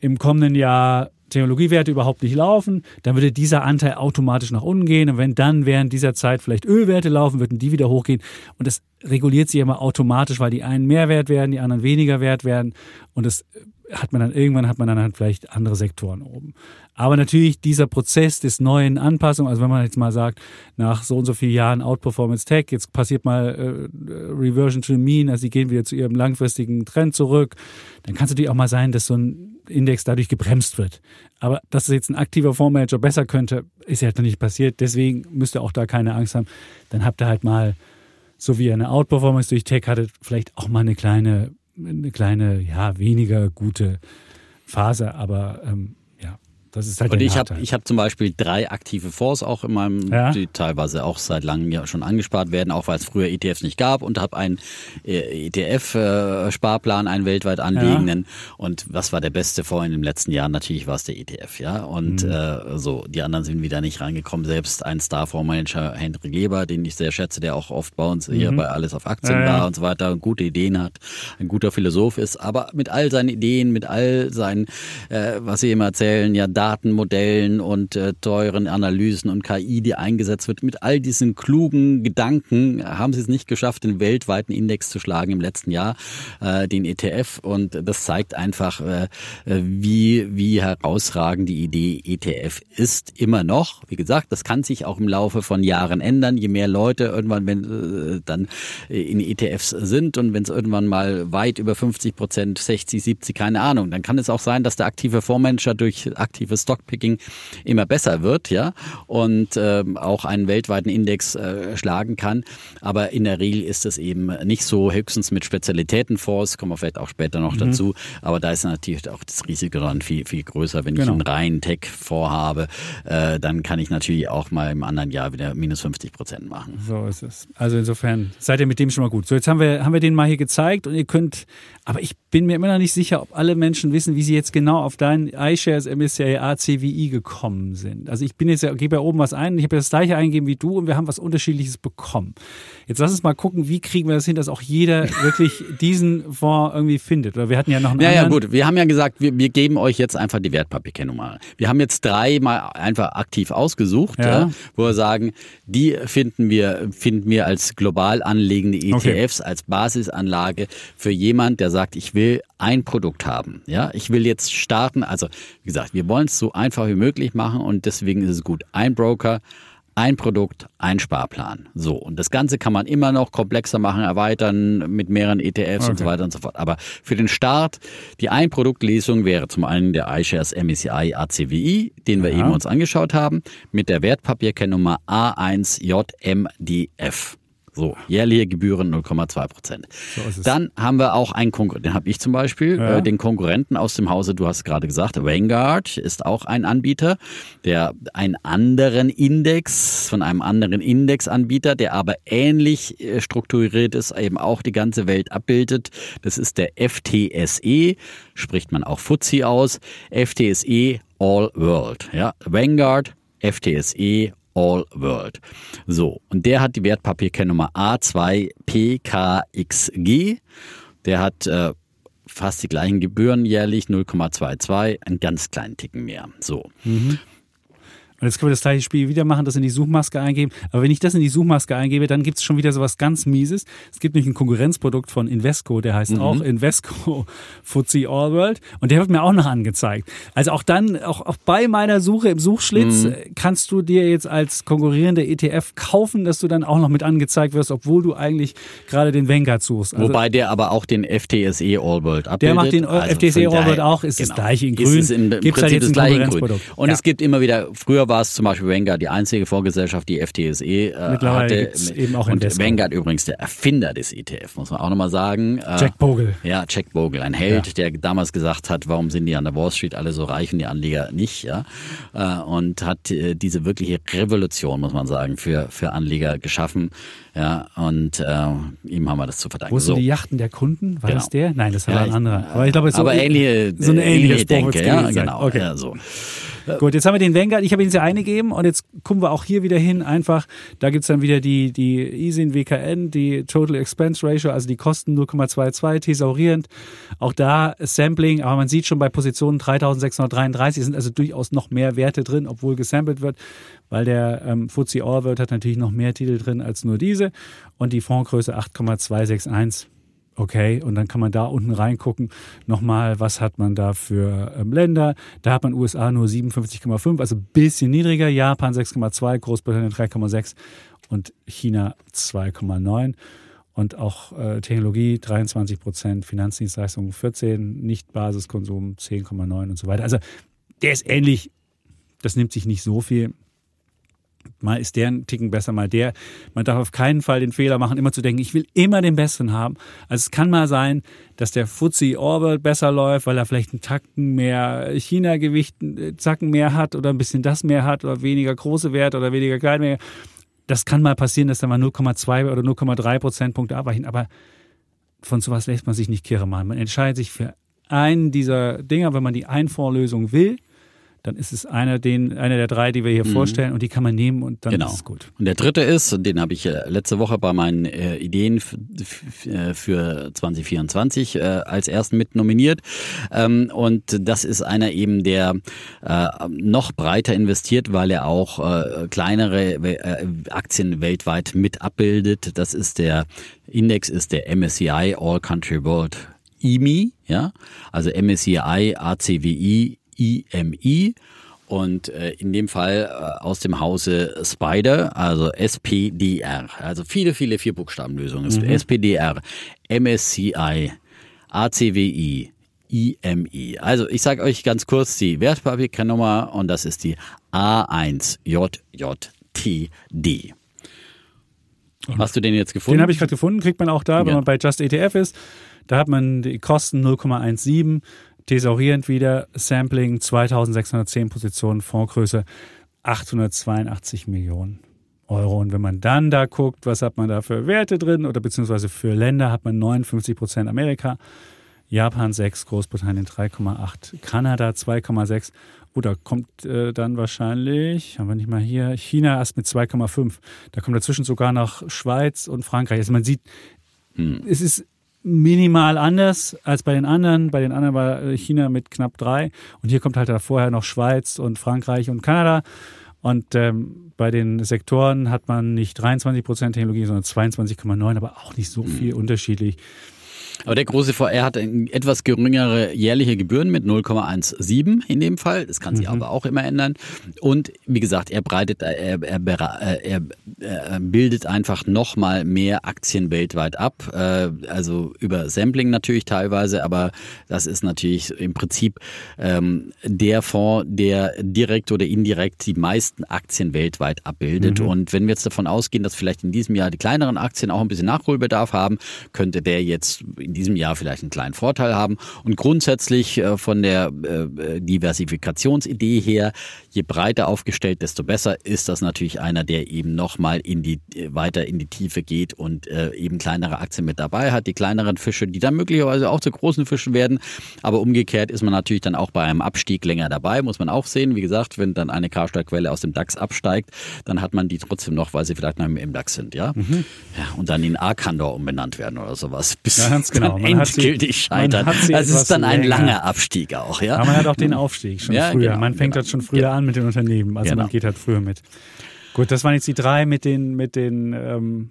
im kommenden Jahr Technologiewerte überhaupt nicht laufen, dann würde dieser Anteil automatisch nach unten gehen. Und wenn dann während dieser Zeit vielleicht Ölwerte laufen, würden die wieder hochgehen. Und das reguliert sich immer automatisch, weil die einen mehr wert werden, die anderen weniger wert werden. Und das hat man dann irgendwann hat man dann halt vielleicht andere Sektoren oben. Aber natürlich dieser Prozess des neuen Anpassung, also wenn man jetzt mal sagt, nach so und so vielen Jahren Outperformance Tech, jetzt passiert mal äh, Reversion to the Mean, also sie gehen wieder zu ihrem langfristigen Trend zurück, dann kann es natürlich auch mal sein, dass so ein Index dadurch gebremst wird. Aber dass es jetzt ein aktiver Fondsmanager besser könnte, ist ja halt noch nicht passiert. Deswegen müsst ihr auch da keine Angst haben. Dann habt ihr halt mal, so wie ihr eine Outperformance durch Tech hattet, vielleicht auch mal eine kleine eine kleine, ja, weniger gute Phase, aber ähm, das ist halt Und ich habe ich hab zum Beispiel drei aktive Fonds auch in meinem, ja? die teilweise auch seit langem ja schon angespart werden, auch weil es früher ETFs nicht gab und habe einen äh, ETF-Sparplan, einen weltweit anlegenden. Ja. Und was war der beste Fonds in den letzten Jahren? Natürlich war es der ETF, ja. Und mhm. äh, so, die anderen sind wieder nicht reingekommen. Selbst ein Star-Fondsmanager, Henry Geber, den ich sehr schätze, der auch oft bei uns mhm. hier bei Alles auf Aktien ja, war und so weiter und gute Ideen hat, ein guter Philosoph ist, aber mit all seinen Ideen, mit all seinen, äh, was sie immer erzählen, ja, Datenmodellen und äh, teuren Analysen und KI, die eingesetzt wird. Mit all diesen klugen Gedanken haben sie es nicht geschafft, den weltweiten Index zu schlagen im letzten Jahr, äh, den ETF. Und das zeigt einfach, äh, wie, wie herausragend die Idee ETF ist. Immer noch. Wie gesagt, das kann sich auch im Laufe von Jahren ändern. Je mehr Leute irgendwann wenn, äh, dann in ETFs sind und wenn es irgendwann mal weit über 50 Prozent, 60, 70, keine Ahnung, dann kann es auch sein, dass der aktive Fondsmanager durch aktive aktives Stockpicking immer besser wird, ja, und äh, auch einen weltweiten Index äh, schlagen kann. Aber in der Regel ist es eben nicht so, höchstens mit Spezialitätenfonds, kommen wir vielleicht auch später noch mhm. dazu. Aber da ist natürlich auch das Risiko dann viel, viel größer. Wenn genau. ich einen reinen Tech-Fonds habe, äh, dann kann ich natürlich auch mal im anderen Jahr wieder minus 50 Prozent machen. So ist es. Also insofern seid ihr mit dem schon mal gut. So, jetzt haben wir, haben wir den mal hier gezeigt und ihr könnt, aber ich bin mir immer noch nicht sicher, ob alle Menschen wissen, wie sie jetzt genau auf deinen iShares MSCI ACWI gekommen sind. Also ich bin jetzt gebe ja oben was ein, ich habe ja das gleiche eingegeben wie du und wir haben was unterschiedliches bekommen. Jetzt lass uns mal gucken, wie kriegen wir das hin, dass auch jeder [laughs] wirklich diesen Fonds irgendwie findet. Oder wir hatten ja noch einen ja, anderen. Ja, gut, wir haben ja gesagt, wir, wir geben euch jetzt einfach die Wertpapierkennnummer. Wir haben jetzt drei mal einfach aktiv ausgesucht, ja. Ja, wo wir sagen, die finden wir, finden wir als global anlegende ETFs, okay. als Basisanlage für jemand, der sagt, ich will ein Produkt haben. Ja, ich will jetzt starten. Also, wie gesagt, wir wollen es so einfach wie möglich machen und deswegen ist es gut. Ein Broker, ein Produkt, ein Sparplan. So. Und das Ganze kann man immer noch komplexer machen, erweitern mit mehreren ETFs okay. und so weiter und so fort. Aber für den Start, die Ein-Produkt-Lesung wäre zum einen der iShares MSCI ACWI, den wir ja. eben uns angeschaut haben, mit der Wertpapierkennnummer A1JMDF. So, jährliche Gebühren 0,2 Prozent. So Dann haben wir auch einen Konkurrenten, den habe ich zum Beispiel, ja. äh, den Konkurrenten aus dem Hause, du hast gerade gesagt, Vanguard ist auch ein Anbieter, der einen anderen Index, von einem anderen Indexanbieter, der aber ähnlich äh, strukturiert ist, eben auch die ganze Welt abbildet. Das ist der FTSE, spricht man auch FTSE aus. FTSE All World. Ja, Vanguard, FTSE All World. So, und der hat die Wertpapierkennnummer A2PKXG. Der hat äh, fast die gleichen Gebühren jährlich, 0,22, einen ganz kleinen Ticken mehr. So. Mhm. Und jetzt können wir das gleiche Spiel wieder machen, das in die Suchmaske eingeben. Aber wenn ich das in die Suchmaske eingebe, dann gibt es schon wieder sowas ganz Mieses. Es gibt nämlich ein Konkurrenzprodukt von Invesco, der heißt mhm. auch Invesco [laughs] FTSE All World. Und der wird mir auch noch angezeigt. Also auch dann, auch, auch bei meiner Suche im Suchschlitz mhm. kannst du dir jetzt als konkurrierende ETF kaufen, dass du dann auch noch mit angezeigt wirst, obwohl du eigentlich gerade den Vanguard suchst. Also Wobei der aber auch den FTSE All World abbildet. Der macht den also FTSE All World auch, ist genau. das gleiche in grün. Ist es in, Gibt's halt jetzt das gleiche in grün. Und ja. es gibt immer wieder, früher war es zum Beispiel Vanguard die einzige Vorgesellschaft, die FTSE äh, hatte. eben auch und Vanguard übrigens der Erfinder des ETF, muss man auch nochmal sagen. Äh, Jack Bogle. Ja, Jack Bogle, ein Held, ja. der damals gesagt hat, warum sind die an der Wall Street alle so reich und die Anleger nicht, ja. Äh, und hat äh, diese wirkliche Revolution, muss man sagen, für, für Anleger geschaffen. Ja, und äh, ihm haben wir das zu verdanken. Wo sind so. die Yachten der Kunden? War genau. das der? Nein, das war ja, ein anderer. Aber ich glaube, es ist so, aber ähnliche, so eine ähnliche, ähnliche Denke. Ja, genau. Okay. Ja, so. Gut, jetzt haben wir den Vanguard. Ich habe ihn ja eingegeben und jetzt gucken wir auch hier wieder hin. Einfach, da gibt's dann wieder die, die ISIN WKN, die Total Expense Ratio, also die Kosten 0,22, thesaurierend. Auch da Sampling, aber man sieht schon bei Positionen 3633 sind also durchaus noch mehr Werte drin, obwohl gesampelt wird, weil der ähm, FTSE All World hat natürlich noch mehr Titel drin als nur diese und die Fondsgröße 8,261 Okay, und dann kann man da unten reingucken, nochmal, was hat man da für ähm, Länder. Da hat man USA nur 57,5, also ein bisschen niedriger, Japan 6,2, Großbritannien 3,6 und China 2,9. Und auch äh, Technologie 23 Prozent, Finanzdienstleistungen 14, Nicht-Basiskonsum 10,9 und so weiter. Also der ist ähnlich, das nimmt sich nicht so viel. Mal ist der ein Ticken besser, mal der. Man darf auf keinen Fall den Fehler machen, immer zu denken, ich will immer den Besten haben. Also es kann mal sein, dass der Fuzzy Orbit besser läuft, weil er vielleicht einen Tacken mehr China-Gewicht, einen Zacken mehr hat oder ein bisschen das mehr hat oder weniger große Werte oder weniger kleine mehr. Das kann mal passieren, dass da mal 0,2 oder 0,3 Prozentpunkte abweichen. Aber von sowas lässt man sich nicht kirre machen. Man entscheidet sich für einen dieser Dinger, wenn man die Einfondslösung will dann ist es einer, den, einer der drei, die wir hier mhm. vorstellen und die kann man nehmen und dann genau. ist es gut. Und der dritte ist, den habe ich äh, letzte Woche bei meinen äh, Ideen äh, für 2024 äh, als ersten mit nominiert. Ähm, und das ist einer eben, der äh, noch breiter investiert, weil er auch äh, kleinere Aktien weltweit mit abbildet. Das ist der Index ist der MSCI All Country World EMI, ja, also MSCI ACWI IMI und äh, in dem Fall äh, aus dem Hause Spider, also SPDR. Also viele, viele Vierbuchstabenlösungen. Mhm. SPDR, MSCI, ACWI, IMI. Also ich sage euch ganz kurz die Wertpapierkennnummer und das ist die A1JJTD. Hast du den jetzt gefunden? Den habe ich gerade gefunden, kriegt man auch da, wenn ja. man bei Just ETF ist. Da hat man die Kosten 0,17 Thesaurierend wieder, Sampling 2610 Positionen, Fondsgröße 882 Millionen Euro. Und wenn man dann da guckt, was hat man da für Werte drin oder beziehungsweise für Länder, hat man 59 Prozent Amerika, Japan 6, Großbritannien 3,8, Kanada 2,6. Oder kommt äh, dann wahrscheinlich, haben wir nicht mal hier, China erst mit 2,5. Da kommt dazwischen sogar noch Schweiz und Frankreich. Also man sieht, hm. es ist minimal anders als bei den anderen. Bei den anderen war äh, China mit knapp drei. Und hier kommt halt vorher noch Schweiz und Frankreich und Kanada. Und ähm, bei den Sektoren hat man nicht 23 Prozent Technologie, sondern 22,9, aber auch nicht so viel mhm. unterschiedlich. Aber der große VR hat etwas geringere jährliche Gebühren mit 0,17 in dem Fall. Das kann sich mhm. aber auch immer ändern. Und wie gesagt, er breitet, er, er, er, er bildet einfach nochmal mehr Aktien weltweit ab. Äh, also über Sampling natürlich teilweise, aber das ist natürlich im Prinzip ähm, der Fonds, der direkt oder indirekt die meisten Aktien weltweit abbildet. Mhm. Und wenn wir jetzt davon ausgehen, dass vielleicht in diesem Jahr die kleineren Aktien auch ein bisschen Nachholbedarf haben, könnte der jetzt in diesem Jahr vielleicht einen kleinen Vorteil haben. Und grundsätzlich äh, von der äh, Diversifikationsidee her, je breiter aufgestellt, desto besser ist das natürlich einer, der eben nochmal in die, weiter in die Tiefe geht und äh, eben kleinere Aktien mit dabei hat. Die kleineren Fische, die dann möglicherweise auch zu großen Fischen werden. Aber umgekehrt ist man natürlich dann auch bei einem Abstieg länger dabei, muss man auch sehen. Wie gesagt, wenn dann eine Karstadt-Quelle aus dem DAX absteigt, dann hat man die trotzdem noch, weil sie vielleicht noch im DAX sind, ja. Mhm. ja und dann in Arkandor umbenannt werden oder sowas, bis ja, ganz genau. dann endgültig sie, scheitern. Also es ist dann ein länger. langer Abstieg auch, ja. Aber man hat auch den Aufstieg schon ja, früher. Genau, man fängt genau. halt schon früher ja. an mit den Unternehmen, also genau. man geht halt früher mit. Gut, das waren jetzt die drei mit den, mit den ähm,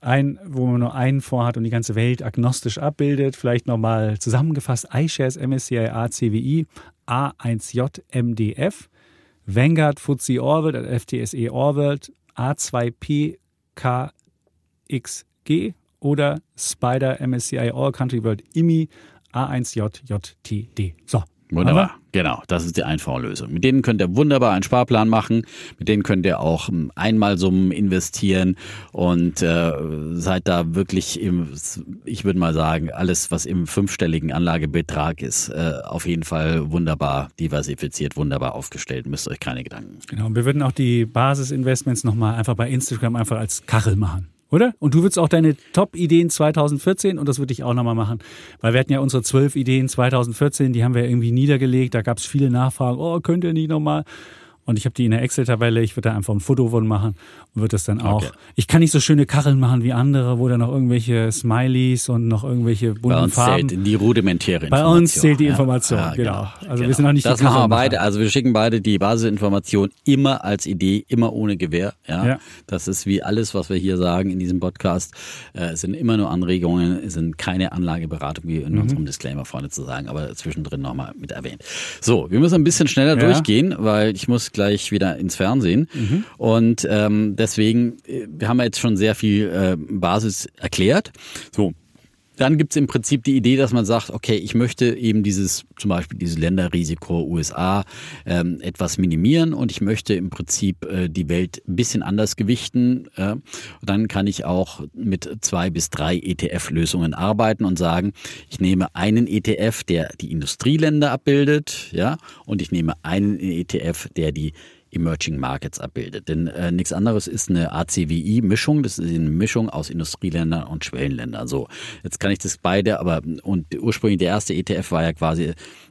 ein, wo man nur einen vorhat und die ganze Welt agnostisch abbildet. Vielleicht nochmal zusammengefasst: iShares MSCI ACWI A1J MDF, Vanguard FTSE Orworld, FTSE Orworld A2P KXG oder Spider MSCI All Country World IMI A1J JTD. So, Wunderbar, genau, das ist die Einfachlösung. Mit denen könnt ihr wunderbar einen Sparplan machen, mit denen könnt ihr auch hm, Einmalsummen investieren und äh, seid da wirklich im, ich würde mal sagen, alles, was im fünfstelligen Anlagebetrag ist, äh, auf jeden Fall wunderbar diversifiziert, wunderbar aufgestellt, müsst euch keine Gedanken. Genau, und wir würden auch die Basisinvestments nochmal einfach bei Instagram einfach als Kachel machen. Oder? Und du würdest auch deine Top-Ideen 2014 und das würde ich auch nochmal machen. Weil wir hatten ja unsere zwölf Ideen 2014, die haben wir irgendwie niedergelegt. Da gab es viele Nachfragen. Oh, könnt ihr nicht nochmal? Und ich habe die in der Excel-Tabelle, ich würde da einfach ein Foto von machen und würde das dann auch. Okay. Ich kann nicht so schöne Kacheln machen wie andere, wo da noch irgendwelche Smileys und noch irgendwelche bunten Bei uns Farben. zählt die rudimentäre Information. Bei uns zählt die Information, ja, ja, genau. genau. Also genau. wir sind noch nicht Das machen wir beide. Also wir schicken beide die Basisinformation immer als Idee, immer ohne Gewähr. Ja? ja. Das ist wie alles, was wir hier sagen in diesem Podcast. Äh, es sind immer nur Anregungen, es sind keine Anlageberatung, wie in mhm. unserem Disclaimer vorne zu sagen, aber zwischendrin nochmal mit erwähnt. So, wir müssen ein bisschen schneller durchgehen, weil ich muss gleich wieder ins Fernsehen. Mhm. Und ähm, deswegen, äh, wir haben jetzt schon sehr viel äh, Basis erklärt. So, dann gibt es im Prinzip die Idee, dass man sagt, okay, ich möchte eben dieses, zum Beispiel dieses Länderrisiko USA ähm, etwas minimieren und ich möchte im Prinzip äh, die Welt ein bisschen anders gewichten. Äh, dann kann ich auch mit zwei bis drei ETF-Lösungen arbeiten und sagen, ich nehme einen ETF, der die Industrieländer abbildet, ja, und ich nehme einen ETF, der die Emerging Markets abbildet. Denn äh, nichts anderes ist eine ACWI-Mischung. Das ist eine Mischung aus Industrieländern und Schwellenländern. So, jetzt kann ich das beide, aber und ursprünglich der erste ETF war ja quasi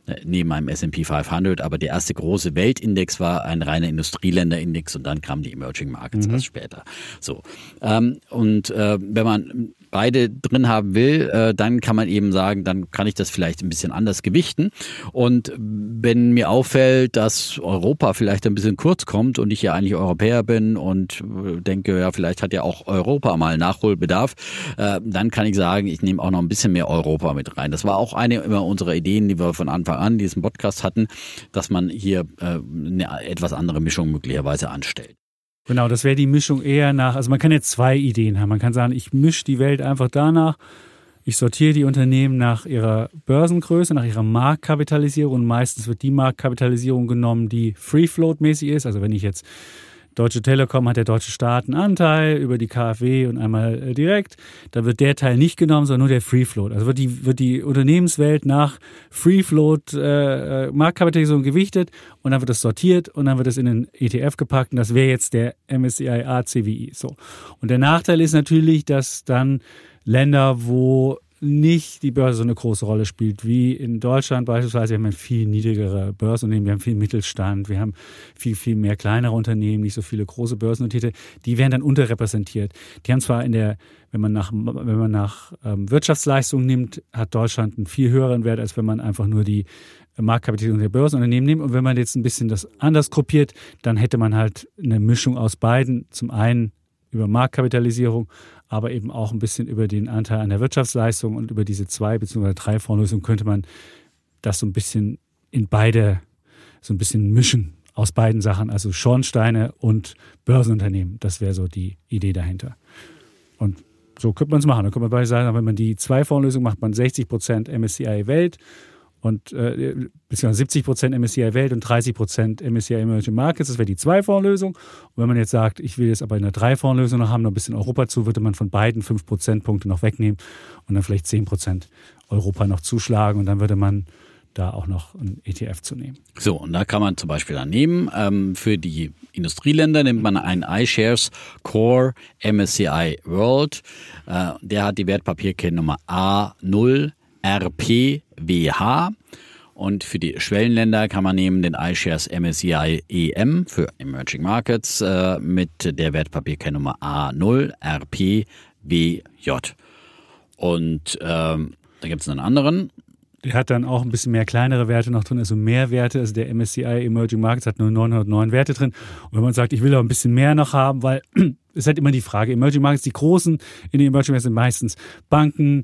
äh, neben einem S&P 500, aber der erste große Weltindex war ein reiner Industrieländerindex und dann kamen die Emerging Markets mhm. erst später. So ähm, und äh, wenn man beide drin haben will, äh, dann kann man eben sagen, dann kann ich das vielleicht ein bisschen anders gewichten. Und wenn mir auffällt, dass Europa vielleicht ein bisschen kurz kommt und ich ja eigentlich Europäer bin und äh, denke, ja, vielleicht hat ja auch Europa mal Nachholbedarf, äh, dann kann ich sagen, ich nehme auch noch ein bisschen mehr Europa mit rein. Das war auch eine immer unserer Ideen, die wir von Anfang an in diesem Podcast hatten, dass man hier eine etwas andere Mischung möglicherweise anstellt. Genau, das wäre die Mischung eher nach, also man kann jetzt zwei Ideen haben. Man kann sagen, ich mische die Welt einfach danach, ich sortiere die Unternehmen nach ihrer Börsengröße, nach ihrer Marktkapitalisierung und meistens wird die Marktkapitalisierung genommen, die Free-Float-mäßig ist. Also wenn ich jetzt Deutsche Telekom hat der deutsche Staat einen Anteil über die KfW und einmal äh, direkt. Da wird der Teil nicht genommen, sondern nur der Free Float. Also wird die, wird die Unternehmenswelt nach Free Float äh, äh Marktkapitalisierung gewichtet und dann wird das sortiert und dann wird es in den ETF gepackt und das wäre jetzt der MSCI ACWI. So. Und der Nachteil ist natürlich, dass dann Länder, wo nicht die Börse so eine große Rolle spielt wie in Deutschland beispielsweise. Wir haben eine viel niedrigere Börsenunternehmen, wir haben viel Mittelstand, wir haben viel, viel mehr kleinere Unternehmen, nicht so viele große Börsennotierte. Die werden dann unterrepräsentiert. Die haben zwar in der, wenn man nach, wenn man nach ähm, Wirtschaftsleistung nimmt, hat Deutschland einen viel höheren Wert, als wenn man einfach nur die Marktkapitalisierung der Börsenunternehmen nimmt. Und wenn man jetzt ein bisschen das anders gruppiert, dann hätte man halt eine Mischung aus beiden. Zum einen über Marktkapitalisierung, aber eben auch ein bisschen über den Anteil an der Wirtschaftsleistung und über diese zwei bzw. drei Fondslösungen könnte man das so ein bisschen in beide so ein bisschen mischen aus beiden Sachen, also Schornsteine und Börsenunternehmen. Das wäre so die Idee dahinter. Und so könnte man es machen. Da könnte man beide sagen, wenn man die zwei Fondslösung macht, man 60 Prozent MSCI Welt und äh, beziehungsweise 70 Prozent MSCI Welt und 30 Prozent MSCI Emerging Markets. Das wäre die Zwei-Fonds-Lösung. Und wenn man jetzt sagt, ich will jetzt aber eine Drei-Fonds-Lösung noch haben, noch ein bisschen Europa zu, würde man von beiden 5 Prozentpunkte noch wegnehmen und dann vielleicht 10 Prozent Europa noch zuschlagen und dann würde man da auch noch ein ETF zu nehmen. So, und da kann man zum Beispiel dann nehmen, ähm, für die Industrieländer nimmt man einen iShares Core MSCI World. Äh, der hat die Wertpapierkennnummer A0RPWH. Und für die Schwellenländer kann man nehmen den iShares MSCI EM für Emerging Markets äh, mit der Wertpapierkennnummer A0RPWJ. Und ähm, da gibt es einen anderen, der hat dann auch ein bisschen mehr kleinere Werte noch drin, also mehr Werte. Also der MSCI Emerging Markets hat nur 909 Werte drin. Und wenn man sagt, ich will auch ein bisschen mehr noch haben, weil [clears throat] es halt immer die Frage, Emerging Markets, die großen in den Emerging Markets sind meistens Banken,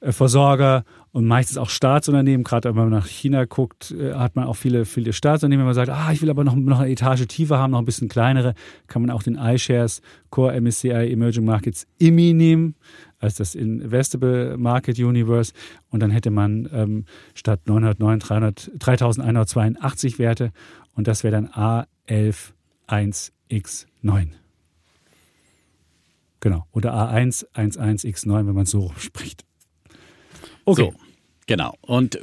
äh, Versorger und meistens auch Staatsunternehmen. Gerade wenn man nach China guckt, äh, hat man auch viele, viele Staatsunternehmen. Wenn man sagt, ah, ich will aber noch, noch eine Etage tiefer haben, noch ein bisschen kleinere, kann man auch den iShares Core MSCI Emerging Markets IMI nehmen als das Investable Market Universe. Und dann hätte man ähm, statt 909 300, 3182 Werte und das wäre dann A111X9. Genau. Oder A111X9, wenn man so [laughs] spricht. Okay. So, genau. Und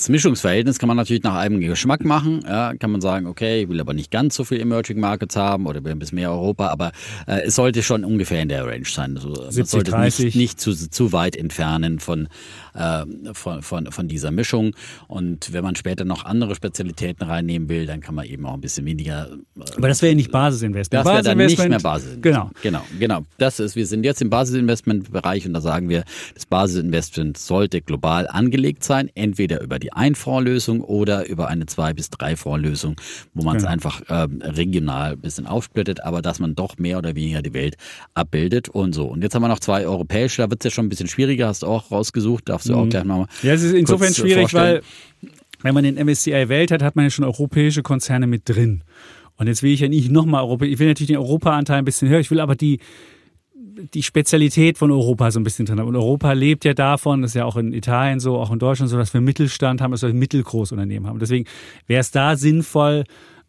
das Mischungsverhältnis kann man natürlich nach einem Geschmack machen. Ja, kann man sagen, okay, ich will aber nicht ganz so viel Emerging Markets haben oder will ein bisschen mehr Europa, aber äh, es sollte schon ungefähr in der Range sein. Also, 70, man sollte 30. nicht, nicht zu, zu weit entfernen von, äh, von, von, von dieser Mischung. Und wenn man später noch andere Spezialitäten reinnehmen will, dann kann man eben auch ein bisschen weniger. Äh, aber das wäre ja nicht Basisinvestment. Das wäre dann nicht mehr Basisinvestment. Genau. Genau, genau. Das ist, wir sind jetzt im Basisinvestmentbereich und da sagen wir, das Basisinvestment sollte global angelegt sein, entweder über die die Ein-Fondslösung oder über eine Zwei- bis Drei-Fondslösung, wo man es genau. einfach ähm, regional ein bisschen aufsplittet, aber dass man doch mehr oder weniger die Welt abbildet und so. Und jetzt haben wir noch zwei europäische, da wird es ja schon ein bisschen schwieriger, hast du auch rausgesucht, darfst du mhm. auch gleich nochmal. Ja, es ist insofern schwierig, weil wenn man den MSCI Welt hat, hat man ja schon europäische Konzerne mit drin. Und jetzt will ich ja nicht nochmal Europa, ich will natürlich den Europa-Anteil ein bisschen höher, ich will aber die die Spezialität von Europa so ein bisschen drin haben. Und Europa lebt ja davon, das ist ja auch in Italien so, auch in Deutschland so, dass wir Mittelstand haben, dass wir Mittelgroßunternehmen haben. Deswegen wäre es da sinnvoll,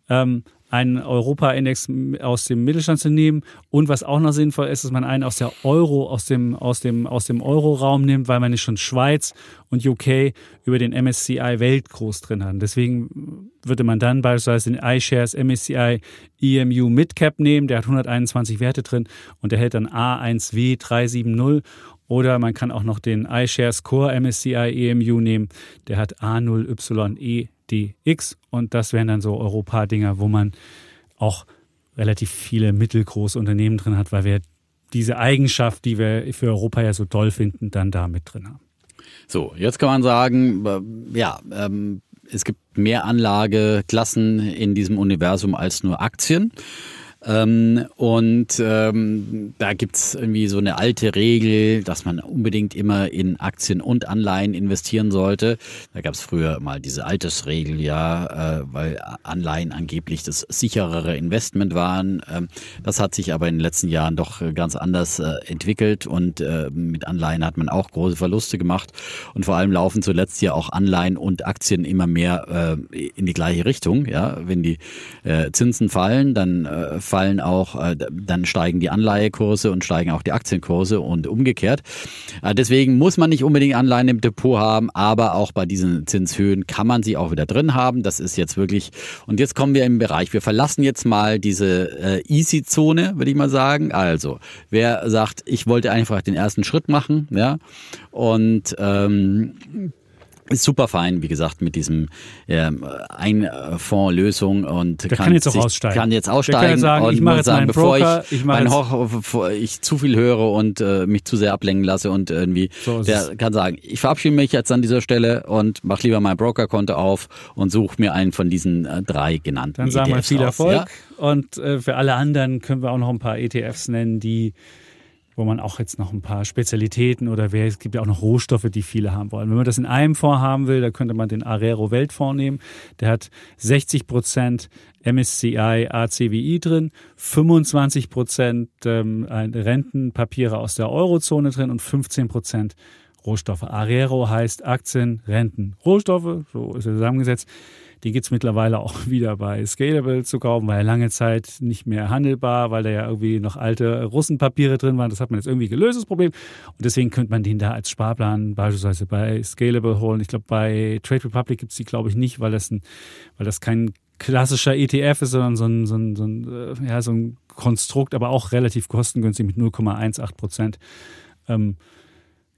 ähm, einen Europa-Index aus dem Mittelstand zu nehmen. Und was auch noch sinnvoll ist, dass man einen aus der Euro, aus dem, aus dem, aus dem Euro-Raum nimmt, weil man nicht schon Schweiz und UK über den MSCI Weltgroß drin hat. Deswegen würde man dann beispielsweise den iShares MSCI EMU Midcap nehmen, der hat 121 Werte drin und der hält dann A1W 370 oder man kann auch noch den iShares Core MSCI EMU nehmen, der hat A0YE DX und das wären dann so Europa-Dinger, wo man auch relativ viele mittelgroße Unternehmen drin hat, weil wir diese Eigenschaft, die wir für Europa ja so toll finden, dann da mit drin haben. So, jetzt kann man sagen, äh, ja, ähm, es gibt mehr Anlageklassen in diesem Universum als nur Aktien. Ähm, und ähm, da gibt's irgendwie so eine alte Regel, dass man unbedingt immer in Aktien und Anleihen investieren sollte. Da gab's früher mal diese Altersregel, ja, äh, weil Anleihen angeblich das sicherere Investment waren. Ähm, das hat sich aber in den letzten Jahren doch ganz anders äh, entwickelt und äh, mit Anleihen hat man auch große Verluste gemacht. Und vor allem laufen zuletzt ja auch Anleihen und Aktien immer mehr äh, in die gleiche Richtung. Ja, wenn die äh, Zinsen fallen, dann äh, fallen auch, äh, dann steigen die Anleihekurse und steigen auch die Aktienkurse und umgekehrt. Äh, deswegen muss man nicht unbedingt Anleihen im Depot haben, aber auch bei diesen Zinshöhen kann man sie auch wieder drin haben. Das ist jetzt wirklich, und jetzt kommen wir im Bereich, wir verlassen jetzt mal diese äh, Easy-Zone, würde ich mal sagen. Also, wer sagt, ich wollte einfach den ersten Schritt machen, ja, und ähm, ist super fein, wie gesagt, mit diesem ähm, Einfondslösung und Der kann jetzt auch sich- aussteigen. Kann jetzt kann aussteigen jetzt sagen, und ich mache jetzt sagen, bevor Broker, ich, ich mein Hoch, bevor ich zu viel höre und äh, mich zu sehr ablenken lasse und irgendwie, So der kann sagen, ich verabschiede mich jetzt an dieser Stelle und mache lieber mein Brokerkonto auf und suche mir einen von diesen äh, drei genannten Dann sagen wir ETFs viel aus, Erfolg. Ja? Und äh, für alle anderen können wir auch noch ein paar ETFs nennen, die, wo man auch jetzt noch ein paar Spezialitäten oder wer, es gibt ja auch noch Rohstoffe, die viele haben wollen. Wenn man das in einem Fonds haben will, da könnte man den Arero Weltfonds nehmen. Der hat 60 Prozent MSCI ACWI drin, 25 Prozent ähm, Rentenpapiere aus der Eurozone drin und 15 Prozent Rohstoffe. Arero heißt Aktien, Renten, Rohstoffe, so ist er zusammengesetzt. Die gibt's mittlerweile auch [laughs] wieder bei Scalable zu kaufen, war ja lange Zeit nicht mehr handelbar, weil da ja irgendwie noch alte Russenpapiere drin waren. Das hat man jetzt irgendwie gelöst, das Problem. Und deswegen könnte man den da als Sparplan beispielsweise bei Scalable holen. Ich glaube, bei Trade Republic gibt's die, glaube ich, nicht, weil das, ein, weil das kein klassischer ETF ist, sondern so ein, so ein, so ein, äh, ja, so ein Konstrukt, aber auch relativ kostengünstig mit 0,18 Prozent. Ähm,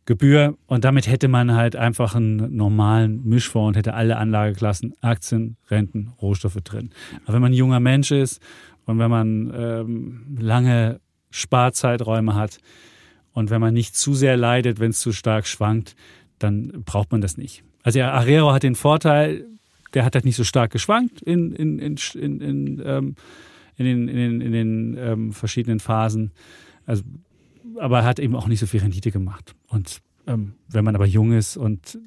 Gebühr und damit hätte man halt einfach einen normalen Mischfonds und hätte alle Anlageklassen, Aktien, Renten, Rohstoffe drin. Aber wenn man ein junger Mensch ist und wenn man ähm, lange Sparzeiträume hat und wenn man nicht zu sehr leidet, wenn es zu stark schwankt, dann braucht man das nicht. Also ja, Arero hat den Vorteil, der hat halt nicht so stark geschwankt in, in, in, in, in, ähm, in den, in den, in den ähm, verschiedenen Phasen. Also aber er hat eben auch nicht so viel Rendite gemacht. Und ähm, wenn man aber jung ist und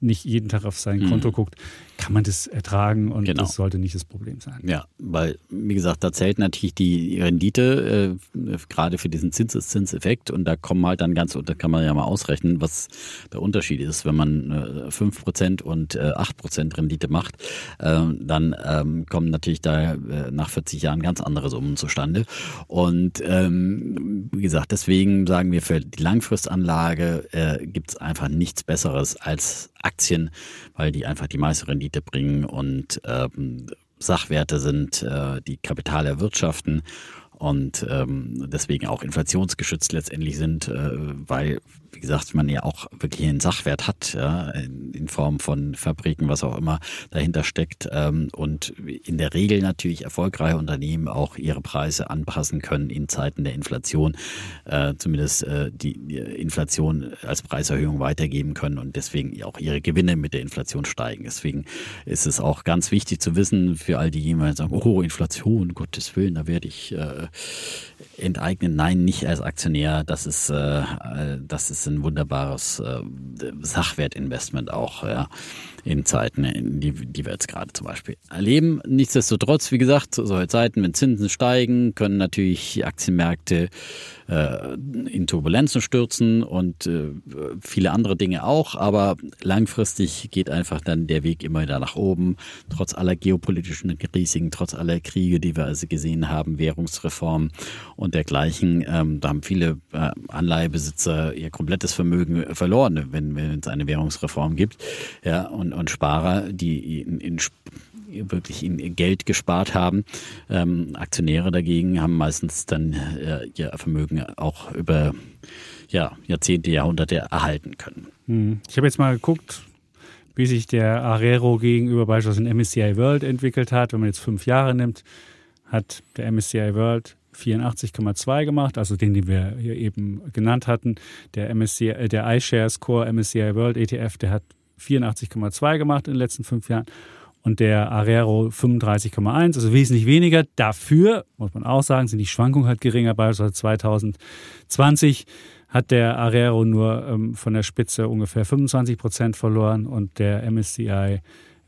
nicht jeden Tag auf sein Konto guckt, kann man das ertragen und Genau. das sollte nicht das Problem sein. Ja, weil, wie gesagt, da zählt natürlich die Rendite, äh, gerade für diesen Zinseszinseffekt und da kommen halt dann ganz, und da kann man ja mal ausrechnen, was der Unterschied ist, wenn man äh, 5% und äh, 8% Rendite macht, äh, dann ähm, kommen natürlich da äh, nach 40 Jahren ganz andere Summen zustande. Und ähm, wie gesagt, deswegen sagen wir, für die Langfristanlage äh, gibt es einfach nichts Besseres als Aktien, weil die einfach die meiste Rendite bringen und ähm, Sachwerte sind, äh, die Kapital erwirtschaften und ähm, deswegen auch inflationsgeschützt letztendlich sind, äh, weil, wie gesagt, man ja auch wirklich einen Sachwert hat, ja, in, Form von Fabriken, was auch immer dahinter steckt ähm, und in der Regel natürlich erfolgreiche Unternehmen auch ihre Preise anpassen können in Zeiten der Inflation, äh, zumindest äh, die, Inflation als Preiserhöhung weitergeben können und deswegen auch ihre Gewinne mit der Inflation steigen. Deswegen ist es auch ganz wichtig zu wissen für all die, immer sagen, oh, Inflation, Gottes Willen, da werde ich äh, enteignen. Nein, nicht als Aktionär. Das ist, das ist ein wunderbares äh, Sachwertinvestment auch, ja, in Zeiten, in die, die wir jetzt gerade zum Beispiel erleben. Nichtsdestotrotz, wie gesagt, solche Zeiten, wenn Zinsen steigen, können natürlich Aktienmärkte äh, in Turbulenzen stürzen und äh, viele andere Dinge auch, aber langfristig geht einfach dann der Weg immer wieder nach oben, trotz aller geopolitischen Risiken, trotz aller Kriege, die wir also gesehen haben, Währungsreform und dergleichen. Ähm, da haben viele äh, Anleihebesitzer ihr komplettes Vermögen verloren, wenn, es eine Währungsreform gibt. Ja, und, und Sparer, die in, in wirklich in Geld gespart haben. Ähm, Aktionäre dagegen haben meistens dann äh, ihr Vermögen auch über ja, Jahrzehnte, Jahrhunderte erhalten können. Hm. Ich habe jetzt mal geguckt, wie sich der Arero gegenüber beispielsweise MSCI World entwickelt hat. Wenn man jetzt fünf Jahre nimmt, hat der MSCI World 84,2 gemacht, also den, den wir hier eben genannt hatten. Der MSCI, äh, der iShares Core MSCI World ETF, der hat 84,2 gemacht in den letzten fünf Jahren und der Arero 35,1, also wesentlich weniger. Dafür, muss man auch sagen, sind die Schwankungen halt geringer. Beispielsweise 2020 hat der Arero nur ähm, von der Spitze ungefähr 25 Prozent verloren und der MSCI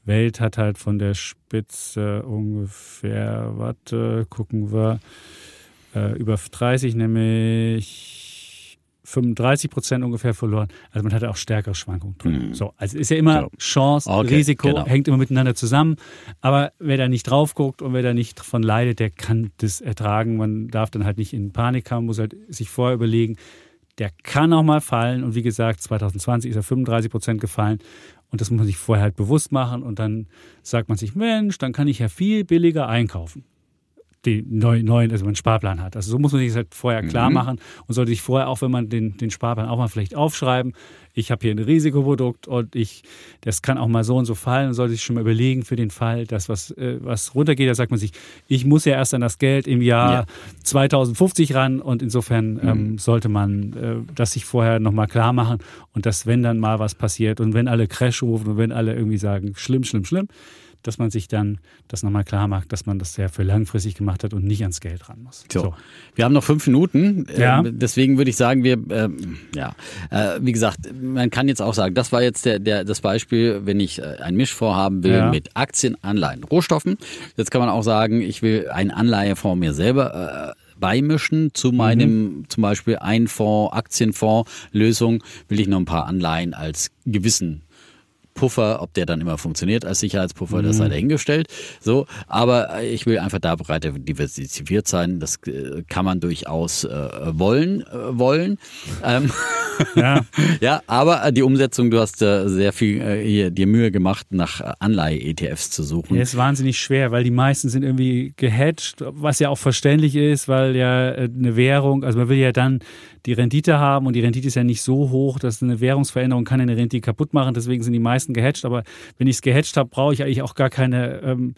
Welt hat halt von der Spitze ungefähr, warte, gucken wir, äh, über 30, nämlich 35 Prozent ungefähr verloren. Also man hatte auch stärkere Schwankungen drin. Mhm. So, also ist ja immer. Chance, Okay, Risiko, genau. hängt immer miteinander zusammen. Aber wer da nicht drauf guckt und wer da nicht davon leidet, der kann das ertragen. Man darf dann halt nicht in Panik haben, muss halt sich vorher überlegen, der kann auch mal fallen. Und wie gesagt, 2020 ist er 35 Prozent gefallen. Und das muss man sich vorher halt bewusst machen. Und dann sagt man sich, Mensch, dann kann ich ja viel billiger einkaufen. Die neuen, neuen, also man Sparplan hat. Also so muss man sich das halt vorher klar Mhm. machen und sollte sich vorher, auch wenn man den, den Sparplan auch mal vielleicht aufschreiben, ich habe hier ein Risikoprodukt und ich, das kann auch mal so und so fallen und sollte sich schon mal überlegen für den Fall, dass was, äh, was runtergeht, da sagt man sich, ich muss ja erst an das Geld im Jahr Ja. 2050 ran und insofern ähm, sollte man äh, das sich vorher nochmal klar machen und dass, wenn dann mal was passiert und wenn alle Crash rufen und wenn alle irgendwie sagen, schlimm, schlimm, schlimm, dass man sich dann das nochmal klar macht, dass man das ja für langfristig gemacht hat und nicht ans Geld ran muss. So. Wir haben noch fünf Minuten. Ja. Ähm, deswegen würde ich sagen, wir, ähm, ja, äh, wie gesagt, man kann jetzt auch sagen, das war jetzt der, der, das Beispiel, wenn ich äh, ein Mischfonds haben will Ja. mit Aktien, Anleihen, Rohstoffen. Jetzt kann man auch sagen, ich will einen Anleihefonds mir selber äh, beimischen zu meinem zum Beispiel ein Fonds, Aktienfonds Lösung, will ich noch ein paar Anleihen als gewissen Puffer, ob der dann immer funktioniert als Sicherheitspuffer, das sei dahingestellt. So, aber äh, ich will einfach da breiter diversifiziert sein. Das äh, kann man durchaus äh, wollen, äh, wollen. Ähm, Ja, [laughs] ja, aber äh, die Umsetzung, du hast äh, sehr viel hier dir Mühe gemacht, nach Anleihe-ETFs zu suchen. Ja, ist wahnsinnig schwer, weil die meisten sind irgendwie gehatcht, was ja auch verständlich ist, weil ja eine Währung, also man will ja dann die Rendite haben und die Rendite ist ja nicht so hoch, dass eine Währungsveränderung kann eine Rendite kaputt machen, deswegen sind die meisten gehatcht, aber wenn ich es gehatcht habe, brauche ich eigentlich auch gar keine ähm,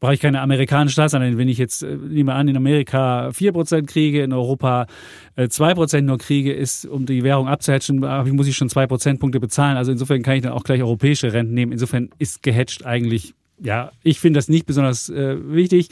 brauche ich keine amerikanischen Staatsanleihen. Wenn ich jetzt, äh, nehme an, in Amerika 4% kriege, in Europa äh, 2% nur kriege, ist, um die Währung abzuhatchen, äh, muss ich schon 2 Prozentpunkte bezahlen. Also insofern kann ich dann auch gleich europäische Renten nehmen. Insofern ist gehatcht eigentlich, ja, ich finde das nicht besonders äh, wichtig.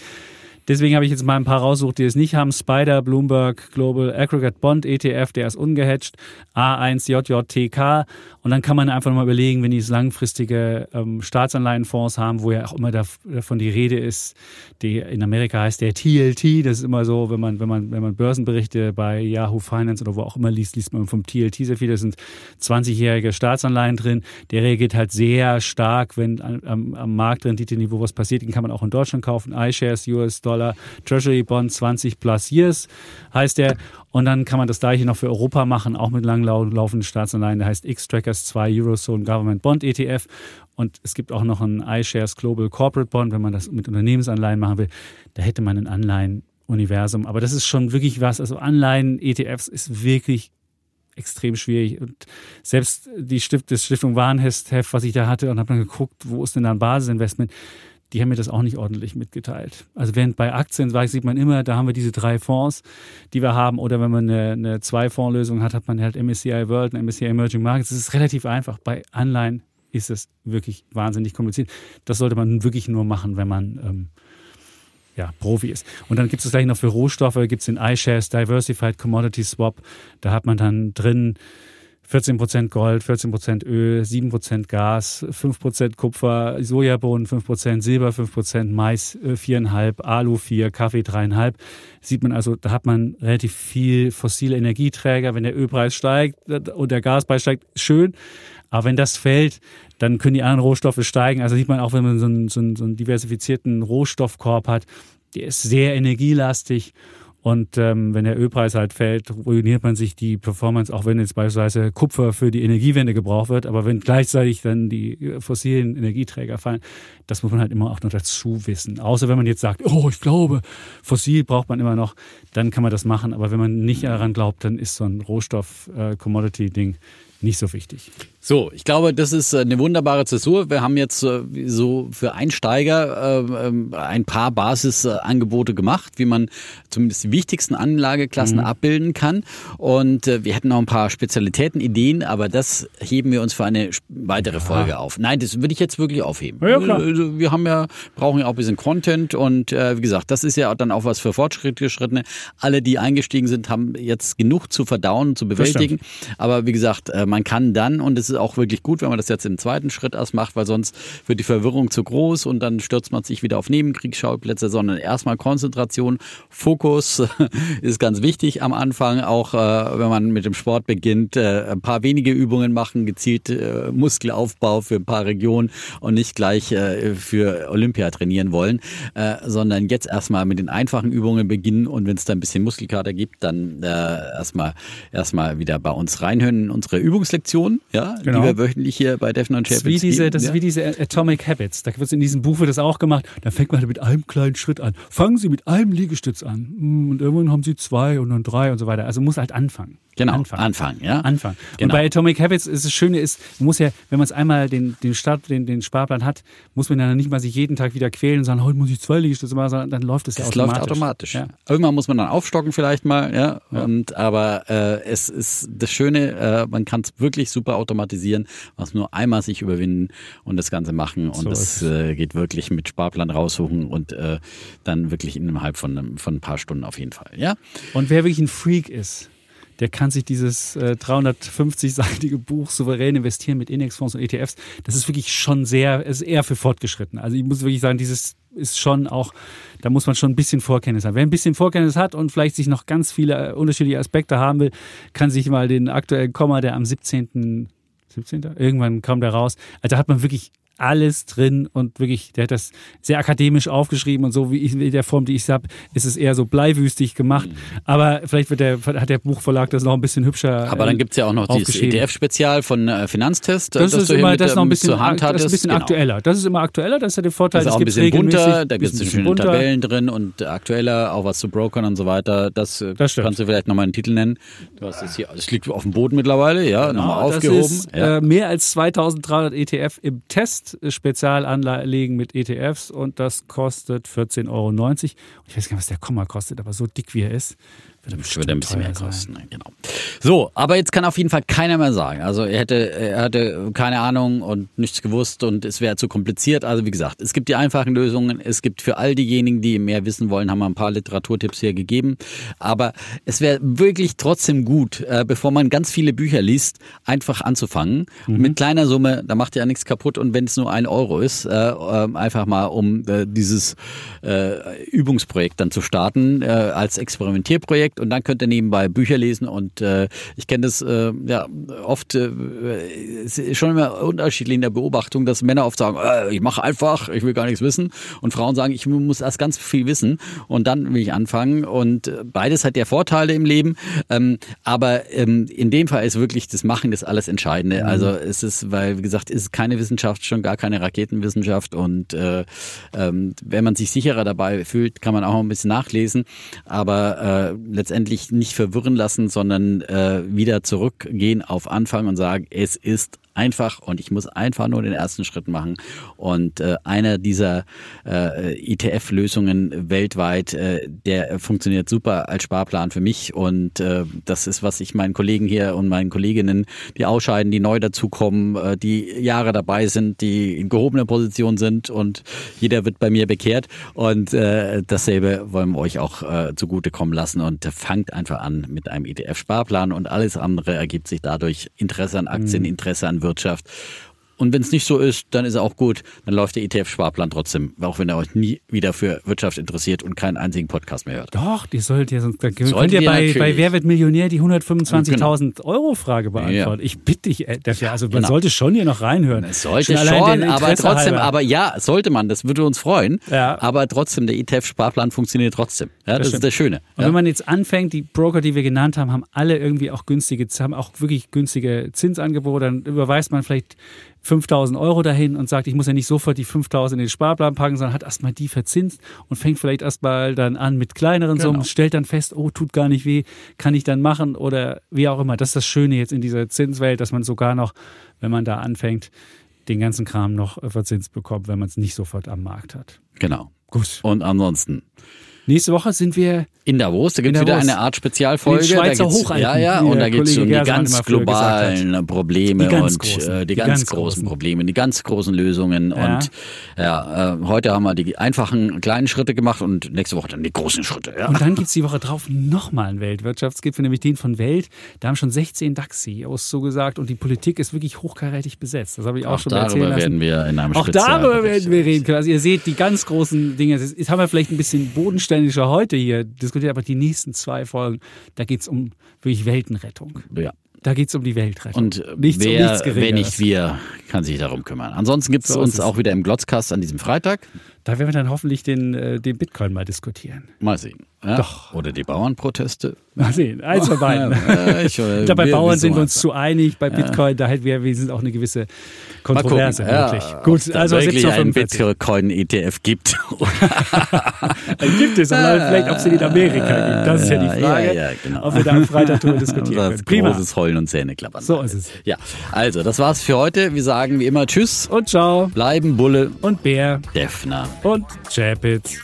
Deswegen habe ich jetzt mal ein paar rausgesucht, die es nicht haben. Spider, Bloomberg, Global Aggregate Bond ETF, der ist ungehatcht. A1, JJTK. Und dann kann man einfach nochmal überlegen, wenn die langfristige ähm, Staatsanleihenfonds haben, wo ja auch immer dav- davon die Rede ist, die in Amerika heißt der TLT. Das ist immer so, wenn man, wenn man, wenn man Börsenberichte bei Yahoo Finance oder wo auch immer liest, liest man vom TLT sehr viel. Da sind 20-jährige Staatsanleihen drin. Der reagiert halt sehr stark, wenn am, am Marktrenditeniveau was passiert. Den kann man auch in Deutschland kaufen. iShares, US Dollar, Treasury Bond 20 plus Years heißt der. Und dann kann man das gleiche noch für Europa machen, auch mit langlaufenden Staatsanleihen. Der heißt X-Trackers 2 Eurozone Government Bond ETF. Und es gibt auch noch einen iShares Global Corporate Bond, wenn man das mit Unternehmensanleihen machen will. Da hätte man ein Anleihenuniversum. Aber das ist schon wirklich was. Also Anleihen, ETFs ist wirklich extrem schwierig. Und selbst die Stift, das Stiftung Warnheft, was ich da hatte, und habe dann geguckt, wo ist denn da ein Basisinvestment, die haben mir das auch nicht ordentlich mitgeteilt. Also während bei Aktien sieht man immer, da haben wir diese drei Fonds, die wir haben. Oder wenn man eine, eine Zwei-Fonds-Lösung hat, hat man halt MSCI World und MSCI Emerging Markets. Das ist relativ einfach. Bei Anleihen ist es wirklich wahnsinnig kompliziert. Das sollte man wirklich nur machen, wenn man ähm, ja, Profi ist. Und dann gibt es gleich noch für Rohstoffe, gibt es den iShares Diversified Commodity Swap. Da hat man dann drin 14% Gold, 14% Öl, 7% Gas, 5% Kupfer, Sojabohnen 5%, Silber 5%, Mais äh, 4,5%, Alu 4, Kaffee 3,5. Sieht man also, da hat man relativ viel fossile Energieträger. Wenn der Ölpreis steigt äh, und der Gaspreis steigt, schön. Aber wenn das fällt, dann können die anderen Rohstoffe steigen. Also sieht man auch, wenn man so einen, so einen, so einen diversifizierten Rohstoffkorb hat, der ist sehr energielastig. Und ähm, wenn der Ölpreis halt fällt, ruiniert man sich die Performance, auch wenn jetzt beispielsweise Kupfer für die Energiewende gebraucht wird. Aber wenn gleichzeitig dann die äh, fossilen Energieträger fallen, das muss man halt immer auch noch dazu wissen. Außer wenn man jetzt sagt, oh, ich glaube, fossil braucht man immer noch, dann kann man das machen. Aber wenn man nicht daran glaubt, dann ist so ein Rohstoff-Commodity-Ding nicht so wichtig. So, ich glaube, das ist äh, eine wunderbare Zäsur. Wir haben jetzt äh, so für Einsteiger äh, ähm, ein paar Basisangebote gemacht, wie man zumindest die wichtigsten Anlageklassen abbilden kann. Und wir hätten noch ein paar Spezialitäten, Ideen, aber das heben wir uns für eine weitere Folge auf. Nein, das würde ich jetzt wirklich aufheben. Ja, klar. Also, Wir haben ja, brauchen ja auch ein bisschen Content und wie gesagt, das ist ja dann auch was für Fortschrittgeschrittene. Alle, die eingestiegen sind, haben jetzt genug zu verdauen, zu bewältigen. Aber wie gesagt, man kann dann, und es ist auch wirklich gut, wenn man das jetzt im zweiten Schritt erst macht, weil sonst wird die Verwirrung zu groß und dann stürzt man sich wieder auf Nebenkriegsschauplätze, sondern erstmal Konzentration, Fokus [laughs] ist ganz wichtig am Anfang, auch äh, wenn man mit dem Sport beginnt, äh, ein paar wenige Übungen machen, gezielt äh, Muskelaufbau für ein paar Regionen und nicht gleich äh, für Olympia trainieren wollen, äh, sondern jetzt erstmal mit den einfachen Übungen beginnen und wenn es da ein bisschen Muskelkater gibt, dann äh, erstmal erstmal wieder bei uns reinhören in unsere Übungen. Übungslektionen, ja, Genau. die wir wöchentlich hier bei Defner und Das Chapitz ist, wie diese, geben, das ja. ist wie diese Atomic Habits. Da wird in diesem Buch wird das auch gemacht. Da fängt man halt mit einem kleinen Schritt an. Fangen Sie mit einem Liegestütz an. Hm, Und irgendwann haben Sie zwei und dann drei und so weiter. Also muss halt anfangen. Genau, Anfangen. anfangen, ja. Anfangen. Und Genau. bei Atomic Habits ist das Schöne ist, man muss ja, wenn man es einmal den, den Start, den, den Sparplan hat, muss man ja nicht mal sich jeden Tag wieder quälen und sagen, heute muss ich zwei Liegestütze machen, sondern dann läuft es ja automatisch. läuft automatisch. Ja. Irgendwann muss man dann aufstocken vielleicht mal, ja. Und aber äh, es ist das Schöne, äh, man kann es wirklich super automatisieren, was nur einmal sich überwinden und das Ganze machen. Und So das äh, geht wirklich mit Sparplan raussuchen und äh, dann wirklich innerhalb von, einem- von ein paar Stunden auf jeden Fall. Ja. Und wer wirklich ein Freak ist, der kann sich dieses äh, 350-seitige Buch souverän investieren mit Indexfonds und ETFs. Das ist wirklich schon sehr, ist eher für Fortgeschritten. Also ich muss wirklich sagen, dieses ist schon auch, da muss man schon ein bisschen Vorkenntnis haben. Wer ein bisschen Vorkenntnis hat und vielleicht sich noch ganz viele äh, unterschiedliche Aspekte haben will, kann sich mal den aktuellen Komma, der am 17. 17. Irgendwann kam der raus. Also da hat man wirklich alles drin und wirklich, der hat das sehr akademisch aufgeschrieben und so wie ich in der Form, die ich habe, ist es eher so bleiwüstig gemacht. Aber vielleicht wird der, hat der Buchverlag das noch ein bisschen hübscher. Aber äh, dann gibt's ja auch noch dieses. ETF-Spezial von äh, Finanztest. Das ist immer, mit, das noch ein ähm, bisschen, zur Hand das ist ein bisschen Genau. aktueller. Das ist immer aktueller, das ist ja der Vorteil, Das ist auch ein bisschen bunter, da gibt es schöne bunter. Tabellen drin und aktueller, auch was zu Brokern und so weiter. Das, äh, Das kannst du vielleicht nochmal einen Titel nennen. Du hast es hier, es liegt auf dem Boden mittlerweile, ja, nochmal Genau, das aufgehoben. Ist, ja. äh, mehr als 2300 ETF im Test, Spezialanlegen mit ETFs und das kostet 14,90 Euro. Ich weiß gar nicht, was der Komma kostet, aber so dick wie er ist, bestimmt würde ein bisschen mehr sein. kosten. ne, Genau. So, aber jetzt kann auf jeden Fall keiner mehr sagen. Also er hätte, er hatte keine Ahnung und nichts gewusst und es wäre zu kompliziert. Also wie gesagt, es gibt die einfachen Lösungen. Es gibt für all diejenigen, die mehr wissen wollen, haben wir ein paar Literaturtipps hier gegeben. Aber es wäre wirklich trotzdem gut, äh, bevor man ganz viele Bücher liest, einfach anzufangen. Mhm. Mit kleiner Summe, da macht ja nichts kaputt. Und wenn es nur ein Euro ist, äh, ähm, einfach mal, um äh, dieses Übungsprojekt dann zu starten als Experimentierprojekt und dann könnt ihr nebenbei Bücher lesen und äh, ich kenne das äh, ja oft äh, es ist schon immer unterschiedlich in der Beobachtung, dass Männer oft sagen, äh, ich mache einfach, ich will gar nichts wissen und Frauen sagen, ich muss erst ganz viel wissen und dann will ich anfangen und äh, beides hat ja Vorteile im Leben, ähm, aber ähm, in dem Fall ist wirklich das Machen das alles Entscheidende. Also es ist, weil wie gesagt, es ist keine Wissenschaft, schon gar keine Raketenwissenschaft und äh, ähm, wenn man sich sicherer dabei fühlt, kann man auch ein bisschen nachlesen, aber äh, letztendlich nicht verwirren lassen, sondern äh, wieder zurückgehen auf Anfang und sagen, es ist einfach und ich muss einfach nur den ersten Schritt machen. Und äh, einer dieser äh, ETF-Lösungen weltweit, äh, der funktioniert super als Sparplan für mich. Und äh, das ist, was ich meinen Kollegen hier und meinen Kolleginnen, die ausscheiden, die neu dazukommen, äh, die Jahre dabei sind, die in gehobener Position sind und jeder wird bei mir bekehrt. Und äh, dasselbe wollen wir euch auch äh, zugutekommen lassen. Und fangt einfach an mit einem ETF-Sparplan und alles andere ergibt sich dadurch. Interesse an Aktien, Interesse an Wirtschaft. Und wenn es nicht so ist, dann ist er auch gut. Dann läuft der ETF-Sparplan trotzdem, auch wenn er euch nie wieder für Wirtschaft interessiert und keinen einzigen Podcast mehr hört. Doch, die sollt ihr sonst. Da könnt ihr ihr bei, bei Wer wird Millionär die 125.000 Euro Frage beantworten. Ja. Ich bitte dich, äh, dafür, also man Genau. sollte schon hier noch reinhören. Es sollte schon, der aber trotzdem, halber. aber ja, sollte man, das würde uns freuen. Ja. Aber trotzdem, der ETF-Sparplan funktioniert trotzdem. Ja, das, stimmt. ist das Schöne. Und wenn man jetzt anfängt, die Broker, die wir genannt haben, haben alle irgendwie auch günstige, haben auch wirklich günstige Zinsangebote. Dann überweist man vielleicht 5000 Euro dahin und sagt, ich muss ja nicht sofort die 5000 in den Sparplan packen, sondern hat erstmal die verzinst und fängt vielleicht erstmal dann an mit kleineren Genau. Summen, stellt dann fest, oh, tut gar nicht weh, kann ich dann machen oder wie auch immer. Das ist das Schöne jetzt in dieser Zinswelt, dass man sogar noch, wenn man da anfängt, den ganzen Kram noch äh, verzinst bekommt, wenn man es nicht sofort am Markt hat. Genau. Gut. Und ansonsten. Nächste Woche sind wir In Davos, da gibt es wieder eine Art Spezialfolge. Den Schweizer da geht's, ja, ja, und da geht es um die ganz globalen Probleme Die ganz und großen, äh, die, die ganz, ganz großen großen. Probleme, die ganz großen Lösungen. Ja. Und ja, äh, heute haben wir die einfachen kleinen Schritte gemacht und nächste Woche dann die großen Schritte. Ja. Und dann gibt's die Woche drauf nochmal einen Weltwirtschaftsgipfel, nämlich den von Welt. Da haben schon 16 DAX-CEOs zugesagt und die Politik ist wirklich hochkarätig besetzt. Das habe ich auch, auch schon erzählen darüber lassen. werden wir in einem auch Spezial- darüber werden wir reden können. Also ihr seht die ganz großen Dinge. Ist- haben wir vielleicht ein bisschen bodenständiger heute hier diskutiert, aber die nächsten zwei Folgen, da geht's um wirklich Weltenrettung. Ja. Da geht's um die Weltrettung. Und nichts, um wer, nichts wenn nicht wir, kann sich darum kümmern. Ansonsten gibt es So uns es. auch wieder im Glotzcast an diesem Freitag. Da werden wir dann hoffentlich den, äh, den Bitcoin mal diskutieren. Mal sehen. Ja? Doch. Oder die Bauernproteste. Mal sehen, eins von beiden. Ja, ich, Ich glaube, bei Bauern sind wir uns zu einig, bei Bitcoin, da hätten wir wenigstens auch eine gewisse Mal Kontroverse ja, möglich. ob Gut, also wirklich einen 1745. Bitcoin-ETF gibt. [laughs] Gibt es, aber vielleicht, ob es den in Amerika gibt. Das ist ja die Ja, Frage, ja, genau. ob wir da am Freitag drüber [laughs] diskutieren können. Prima. großes Heulen und Zähneklappern. So ist es. Ja, also das war's für heute. Wir sagen wie immer Tschüss, Und ciao. bleiben Bulle, Und Bär. Defner. Und Chapitz.